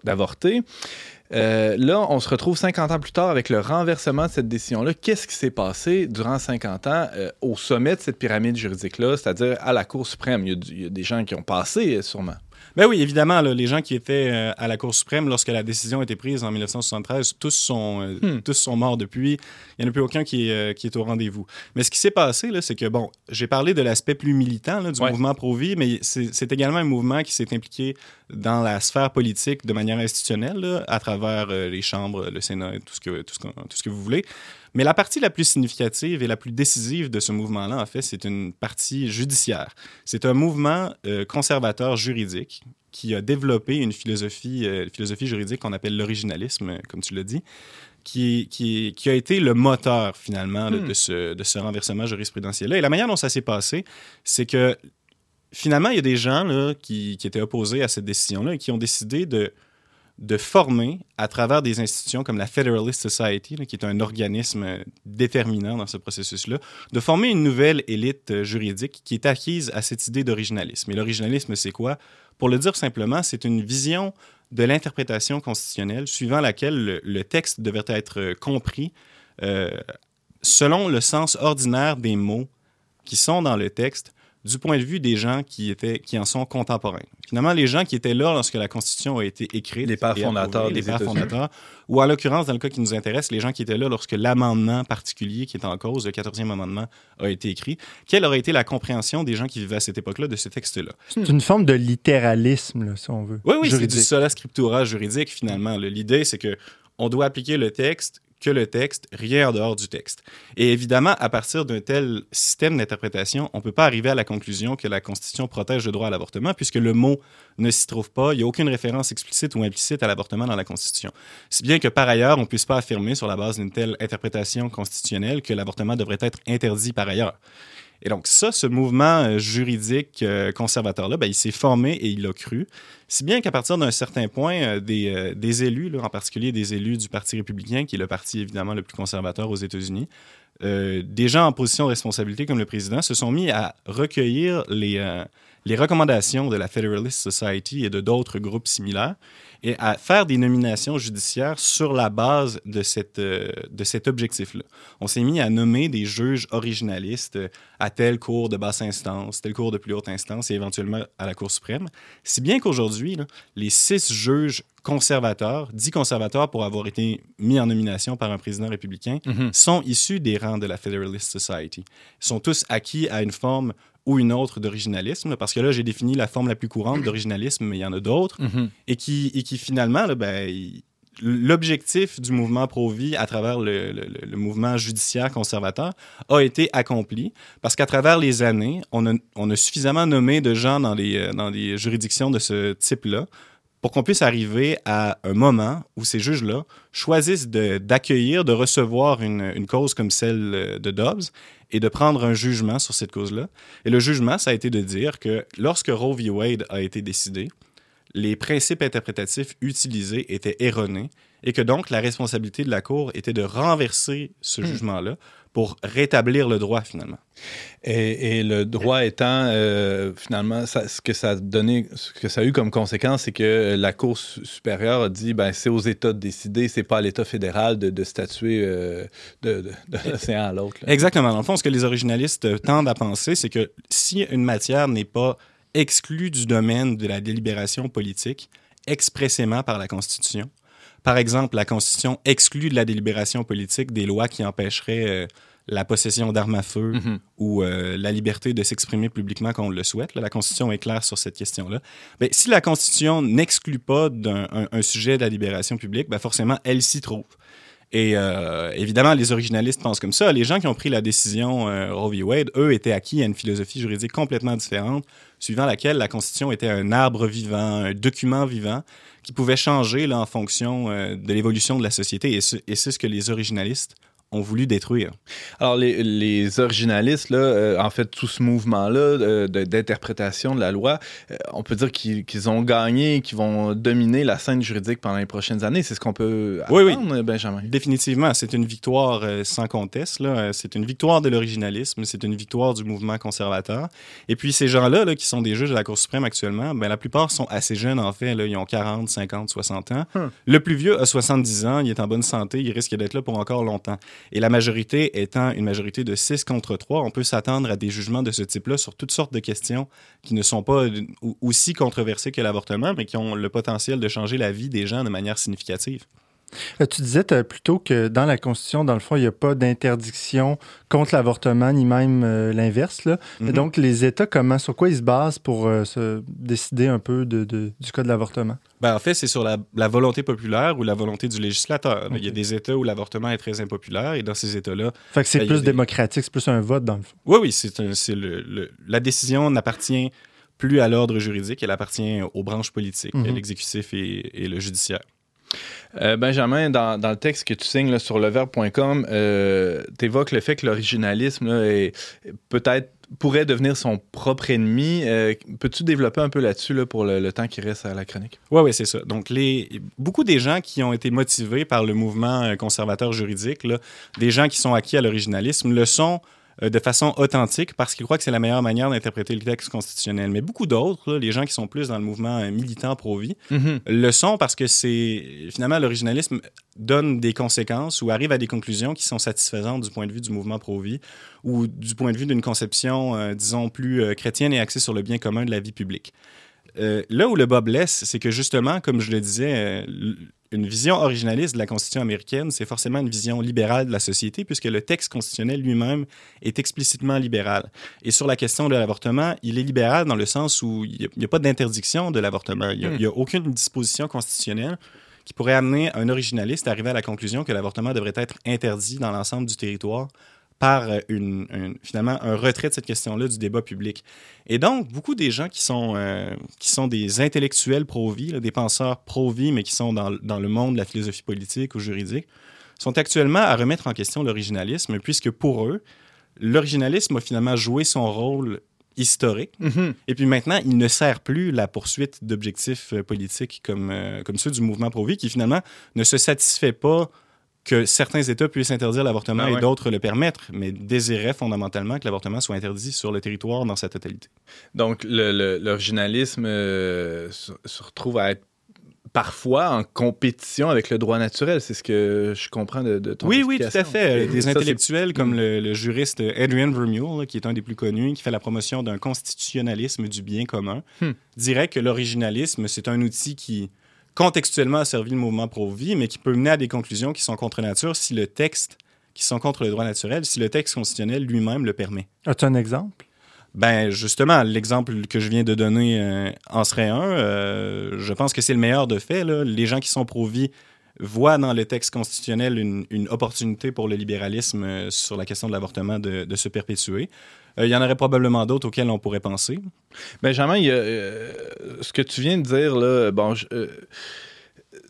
d'avorter. Euh, là, on se retrouve 50 ans plus tard avec le renversement de cette décision-là. Qu'est-ce qui s'est passé durant 50 ans euh, au sommet de cette pyramide juridique-là, c'est-à-dire à la Cour suprême? Il y, a des gens qui ont passé, euh, sûrement. Ben oui, évidemment, là, les gens qui étaient euh, à la Cour suprême lorsque la décision a été prise en 1973, tous sont, euh, Hmm. tous sont morts depuis. Il n'y en a plus aucun qui est, euh, qui est au rendez-vous. Mais ce qui s'est passé, c'est que, bon, j'ai parlé de l'aspect plus militant là, du Ouais. mouvement pro-vie, mais c'est également un mouvement qui s'est impliqué dans la sphère politique de manière institutionnelle, là, à travers euh, les chambres, le Sénat, et tout ce, que, tout, ce qu'on- tout ce que vous voulez. Mais la partie la plus significative et la plus décisive de ce mouvement-là, en fait, c'est une partie judiciaire. C'est un mouvement euh, conservateur juridique qui a développé une philosophie, euh, philosophie juridique qu'on appelle l'originalisme, euh, comme tu l'as dit, qui, qui, qui a été le moteur finalement de, Hmm. de ce, de ce renversement jurisprudentiel-là. Et la manière dont ça s'est passé, c'est que finalement, il y a des gens là, qui, qui étaient opposés à cette décision-là et qui ont décidé de, de former à travers des institutions comme la Federalist Society, qui est un organisme déterminant dans ce processus-là, de former une nouvelle élite euh, juridique qui est acquise à cette idée d'originalisme. Et l'originalisme, c'est quoi? Pour le dire simplement, c'est une vision de l'interprétation constitutionnelle suivant laquelle le, le texte devrait être euh, compris euh, selon le sens ordinaire des mots qui sont dans le texte du point de vue des gens qui, étaient, qui en sont contemporains. Finalement, les gens qui étaient là lorsque la Constitution a été écrite. Les pères fondateurs les pères États-Unis. fondateurs, ou en l'occurrence, dans le cas qui nous intéresse, les gens qui étaient là lorsque l'amendement particulier qui est en cause, le 14e amendement, a été écrit. Quelle aurait été la compréhension des gens qui vivaient à cette époque-là de ce texte-là? C'est une forme de littéralisme, là, si on veut. Oui, oui, c'est du sola scriptura juridique, finalement. L'idée, c'est que on doit appliquer le texte que le texte, rien en dehors du texte. Et évidemment, à partir d'un tel système d'interprétation, on ne peut pas arriver à la conclusion que la Constitution protège le droit à l'avortement, puisque le mot ne s'y trouve pas. Il n'y a aucune référence explicite ou implicite à l'avortement dans la Constitution. Si bien que par ailleurs, on ne puisse pas affirmer sur la base d'une telle interprétation constitutionnelle que l'avortement devrait être interdit par ailleurs. Et donc ça, ce mouvement euh, juridique euh, conservateur-là, ben, il s'est formé et il l'a cru. Si bien qu'à partir d'un certain point, euh, des, élus, en particulier des élus du Parti républicain, qui est le parti évidemment le plus conservateur aux États-Unis, euh, des gens en position de responsabilité comme le président se sont mis à recueillir les, les recommandations de la Federalist Society et de d'autres groupes similaires et à faire des nominations judiciaires sur la base de, cette, euh, de cet objectif-là. On s'est mis à nommer des juges originalistes euh, à telle cour de basse instance, telle cour de plus haute instance et éventuellement à la Cour suprême. Si bien qu'aujourd'hui, les six juges conservateurs, dits conservateurs pour avoir été mis en nomination par un président républicain, Mhm. sont issus des rangs de la Federalist Society. Ils sont tous acquis à une forme ou une autre d'originalisme, parce que là, j'ai défini la forme la plus courante d'originalisme, mais il y en a d'autres, Mhm. et qui, et qui finalement, ben, l'objectif du mouvement pro-vie à travers le, le- mouvement judiciaire conservateur a été accompli, parce qu'à travers les années, on a, on a suffisamment nommé de gens dans les, euh, dans les juridictions de ce type-là pour qu'on puisse arriver à un moment où ces juges-là choisissent d'accueillir, de, recevoir une, une cause comme celle euh, de Dobbs et de prendre un jugement sur cette cause-là. Et le jugement, ça a été de dire que lorsque Roe v. Wade a été décidé, les principes interprétatifs utilisés étaient erronés et que donc la responsabilité de la Cour était de renverser ce jugement-là pour rétablir le droit finalement. Et, et le droit étant, euh, finalement, ça- ce, que ça a donné, ce que ça a eu comme conséquence, c'est que la Cour su- supérieure a dit ben, c'est aux États de décider, c'est pas à l'État fédéral de, de statuer euh, de, de, de l'océan à l'autre. Exactement. Dans le fond, ce que les originalistes euh, tendent à penser, c'est que si une matière n'est pas exclue du domaine de la délibération politique expressément par la Constitution, par exemple, la Constitution exclut de la délibération politique des lois qui empêcheraient euh, la possession d'armes à feu Mhm. ou euh, la liberté de s'exprimer publiquement quand on le souhaite. Là, la Constitution est claire sur cette question-là. Ben, si la Constitution n'exclut pas d'un un- un sujet de la libération publique, ben, forcément, elle s'y trouve. Et euh, évidemment, les originalistes pensent comme ça. Les gens qui ont pris la décision euh, Roe v. Wade, eux, étaient acquis à une philosophie juridique complètement différente, suivant laquelle la Constitution était un arbre vivant, un document vivant qui pouvait changer là, en fonction euh, de l'évolution de la société. Et ce- et c'est ce que les originalistes ont voulu détruire. Alors, les, les originalistes, là, euh, en fait, tout ce mouvement-là euh, d'interprétation de la loi, euh, on peut dire qu'ils qu'ils ont gagné, qu'ils vont dominer la scène juridique pendant les prochaines années. C'est ce qu'on peut Oui, oui. attendre, Benjamin. Définitivement, c'est une victoire euh, sans conteste. là. C'est une victoire de l'originalisme, c'est une victoire du mouvement conservateur. Et puis ces gens-là, là, qui sont des juges de la Cour suprême actuellement, ben, la plupart sont assez jeunes en fait. Là. Ils ont 40, 50, 60 ans. Hmm. Le plus vieux a 70 ans, il est en bonne santé, il risque d'être là pour encore longtemps. Et la majorité étant une majorité de 6 contre 3, on peut s'attendre à des jugements de ce type-là sur toutes sortes de questions qui ne sont pas aussi controversées que l'avortement, mais qui ont le potentiel de changer la vie des gens de manière significative. Euh, Tu disais plutôt que dans la Constitution, dans le fond, il n'y a pas d'interdiction contre l'avortement, ni même euh, l'inverse. Mhm. Donc, les États, comment, sur quoi ils se basent pour euh, se décider un peu de, de- du cas de l'avortement? Ben, en fait, c'est sur la, la volonté populaire ou la volonté du législateur. Il y a des États où l'avortement est très impopulaire et dans ces États-là, Fait que c'est Ben, plus des- démocratique, c'est plus un vote, dans le fond. oui, oui, c'est la décision n'appartient plus à l'ordre juridique, elle appartient aux branches politiques, Mhm. l'exécutif et, et le judiciaire. Euh, Benjamin, dans, le texte que tu signes sur leverbe.com, euh, tu évoques le fait que l'originalisme peut-être pourrait devenir son propre ennemi. Euh, Peux-tu développer un peu là-dessus là, pour le, temps qui reste à la chronique? Oui, oui, c'est ça. Donc, les, beaucoup des gens qui ont été motivés par le mouvement euh, conservateur juridique, des gens qui sont acquis à l'originalisme, le sont de façon authentique parce qu'ils croient que c'est la meilleure manière d'interpréter le texte constitutionnel. Mais beaucoup d'autres, les gens qui sont plus dans le mouvement euh, militant pro-vie, le sont parce que c'est finalement l'originalisme donne des conséquences ou arrive à des conclusions qui sont satisfaisantes du point de vue du mouvement pro-vie ou du point de vue d'une conception, euh, disons, plus euh, chrétienne et axée sur le bien commun de la vie publique. Euh, là où le bas blesse, c'est que justement, comme je le disais, euh, une vision originaliste de la Constitution américaine, c'est forcément une vision libérale de la société, puisque le texte constitutionnel lui-même est explicitement libéral. Et sur la question de l'avortement, il est libéral dans le sens où il n'y a, pas d'interdiction de l'avortement. Il Hmm. n'y a, aucune disposition constitutionnelle qui pourrait amener un originaliste à arriver à la conclusion que l'avortement devrait être interdit dans l'ensemble du territoire par euh, une, une- finalement un retrait de cette question-là du débat public. Et donc, beaucoup des gens qui sont, euh, qui sont des intellectuels pro-vie, des penseurs pro-vie, mais qui sont dans, dans le monde de la philosophie politique ou juridique, sont actuellement à remettre en question l'originalisme, puisque pour eux, l'originalisme a finalement joué son rôle historique. Et puis maintenant, il ne sert plus la poursuite d'objectifs euh, politiques comme, euh, comme ceux du mouvement pro-vie, qui finalement ne se satisfait pas que certains États puissent interdire l'avortement Ah ouais. et d'autres le permettre, mais désirait fondamentalement que l'avortement soit interdit sur le territoire dans sa totalité. Donc, l'originalisme euh, se, se retrouve à être parfois en compétition avec le droit naturel. C'est ce que je comprends de, de ton Oui, oui, tout à fait. Des ça, intellectuels comme le, le juriste Adrian Vermeule, qui est un des plus connus, qui fait la promotion d'un constitutionnalisme du bien commun, Hmm. dirait que l'originalisme, c'est un outil qui contextuellement a servi le mouvement pro-vie, mais qui peut mener à des conclusions qui sont contre nature si le texte, qui sont contre le droit naturel, si le texte constitutionnel lui-même le permet. As-tu un exemple? Ben justement, l'exemple que je viens de donner euh, en serait un. Euh, je pense que c'est le meilleur de fait. là. Les gens qui sont pro-vie voient dans le texte constitutionnel une, une opportunité pour le libéralisme euh, sur la question de l'avortement de, de se perpétuer. Euh, il y en aurait probablement d'autres auxquels on pourrait penser. Benjamin, il y a, euh, ce que tu viens de dire, là, bon, je- euh,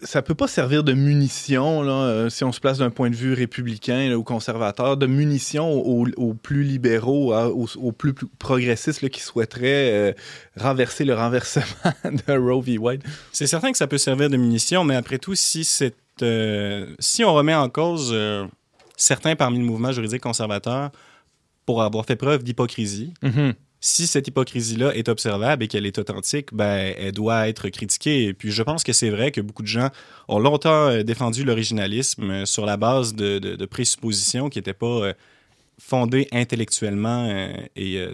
ça peut pas servir de munition, là, euh, si on se place d'un point de vue républicain là, ou conservateur, de munition aux, aux plus libéraux, aux, aux plus, plus progressistes là, qui souhaiteraient euh, renverser le renversement de Roe v. Wade. C'est certain que ça peut servir de munition, mais après tout, si, c'est, euh, si on remet en cause certains parmi le mouvement juridique conservateur pour avoir fait preuve d'hypocrisie, si cette hypocrisie-là est observable et qu'elle est authentique, ben, elle doit être critiquée. Et puis, je pense que c'est vrai que beaucoup de gens ont longtemps euh, défendu l'originalisme euh, sur la base de, de- de présuppositions qui n'étaient pas euh, fondées intellectuellement et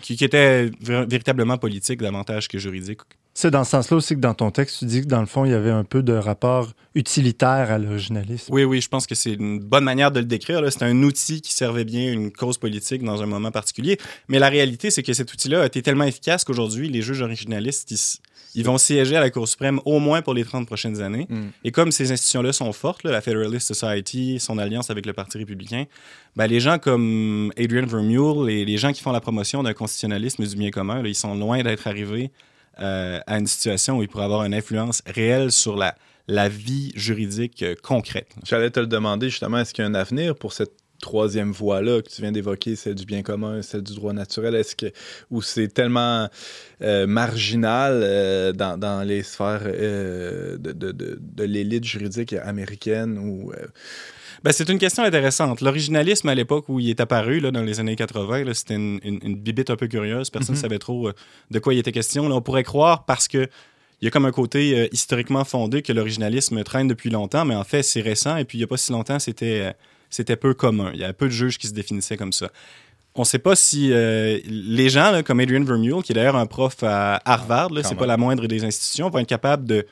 qui, qui étaient véritablement politiques davantage que juridiques. C'est dans ce sens-là aussi que dans ton texte, tu dis que dans le fond, il y avait un peu de rapport utilitaire à l'originalisme. Oui, oui, je pense que c'est une bonne manière de le décrire. C'est un outil qui servait bien une cause politique dans un moment particulier. Mais la réalité, c'est que cet outil-là a été tellement efficace qu'aujourd'hui, les juges originalistes, ils, ils vont siéger à la Cour suprême au moins pour les 30 prochaines années. Mm. Et comme ces institutions-là sont fortes, là, la Federalist Society, son alliance avec le Parti républicain, ben, les gens comme Adrian Vermeule et les gens qui font la promotion d'un constitutionnalisme du bien commun, là, ils sont loin d'être arrivés euh, à une situation où ils pourraient avoir une influence réelle sur la, la vie juridique euh, concrète. J'allais te le demander justement, est-ce qu'il y a un avenir pour cette troisième voie-là que tu viens d'évoquer, celle du bien commun, celle du droit naturel, est-ce que c'est tellement euh, marginal dans, les sphères de, de, de, de l'élite juridique américaine ou Ben, c'est une question intéressante. L'originalisme, à l'époque où il est apparu, là, dans les années 80, là, c'était une, une, une bibite un peu curieuse. Personne ne Mhm. savait trop euh, de quoi il était question. Là, on pourrait croire parce que il y a comme un côté euh, historiquement fondé que l'originalisme traîne depuis longtemps, mais en fait, c'est récent. Et puis, il n'y a pas si longtemps, c'était euh, c'était peu commun. Il y a peu de juges qui se définissaient comme ça. On ne sait pas si euh, les gens là, comme Adrian Vermeule, qui est d'ailleurs un prof à Harvard, Quand c'est pas la moindre des institutions, vont être capables de,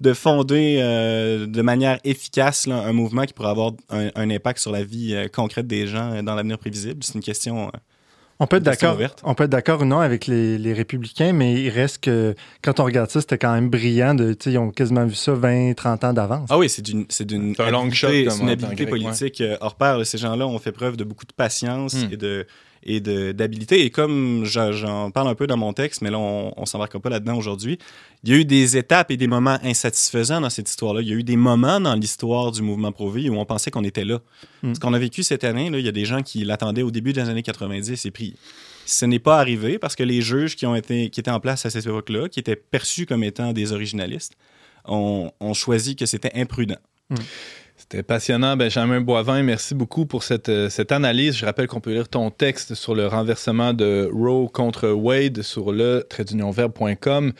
de fonder euh, de manière efficace là, un mouvement qui pourrait avoir un, un impact sur la vie euh, concrète des gens euh, dans l'avenir prévisible? C'est une question. euh, On peut être d'accord, ouverte. on peut être d'accord ou non avec les, les républicains, mais il reste que quand on regarde ça, c'était quand même brillant. De, tu sais, ils ont quasiment vu ça 20, 30 ans d'avance. Ah oui, c'est d'une, c'est d'une long shot, c'est une grec, politique hors pair. Ces gens-là ont fait preuve de beaucoup de patience Hmm. et, de, et d'habileté. Et comme je- j'en parle un peu dans mon texte, mais là, on ne s'embarquera pas là-dedans aujourd'hui, il y a eu des étapes et des moments insatisfaisants dans cette histoire-là. Il y a eu des moments dans l'histoire du mouvement Pro-Vie où on pensait qu'on était là. Mm. Ce qu'on a vécu cette année, là, il y a des gens qui l'attendaient au début des années 90 et puis ce n'est pas arrivé parce que les juges qui, ont été, qui étaient en place à cette époque-là, qui étaient perçus comme étant des originalistes, ont, ont choisi que c'était imprudent. C'était passionnant, Benjamin Boivin. Merci beaucoup pour cette, euh, cette analyse. Je rappelle qu'on peut lire ton texte sur le renversement de Roe contre Wade sur le traitdunionverbe.com.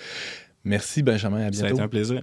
Merci, Benjamin. À Ça a bientôt. été un plaisir.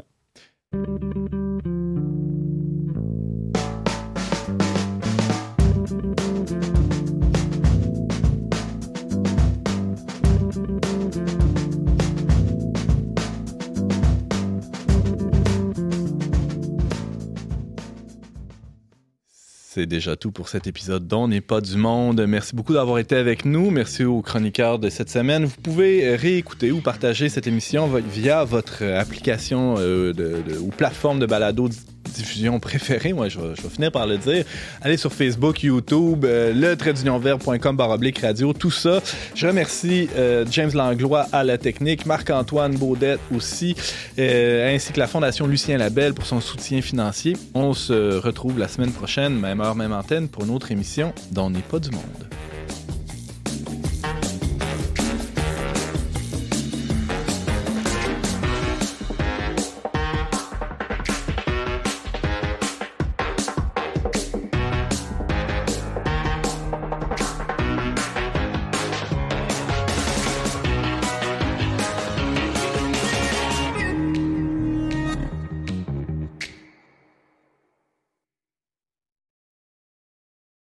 C'est déjà tout pour cet épisode d'On n'est pas du monde. Merci beaucoup d'avoir été avec nous. Merci aux chroniqueurs de cette semaine. Vous pouvez réécouter ou partager cette émission via votre application euh, ou plateforme de balado diffusion préférée. Moi, je vais, finir par le dire. Allez sur Facebook, YouTube, euh, le traitdunionverbe.com baroblique radio, tout ça. Je remercie euh, James Langlois à la technique, Marc-Antoine Baudette aussi, euh, ainsi que la Fondation Lucien Labelle pour son soutien financier. On se retrouve la semaine prochaine, même heure, même antenne, pour une autre émission dont n'est pas du monde.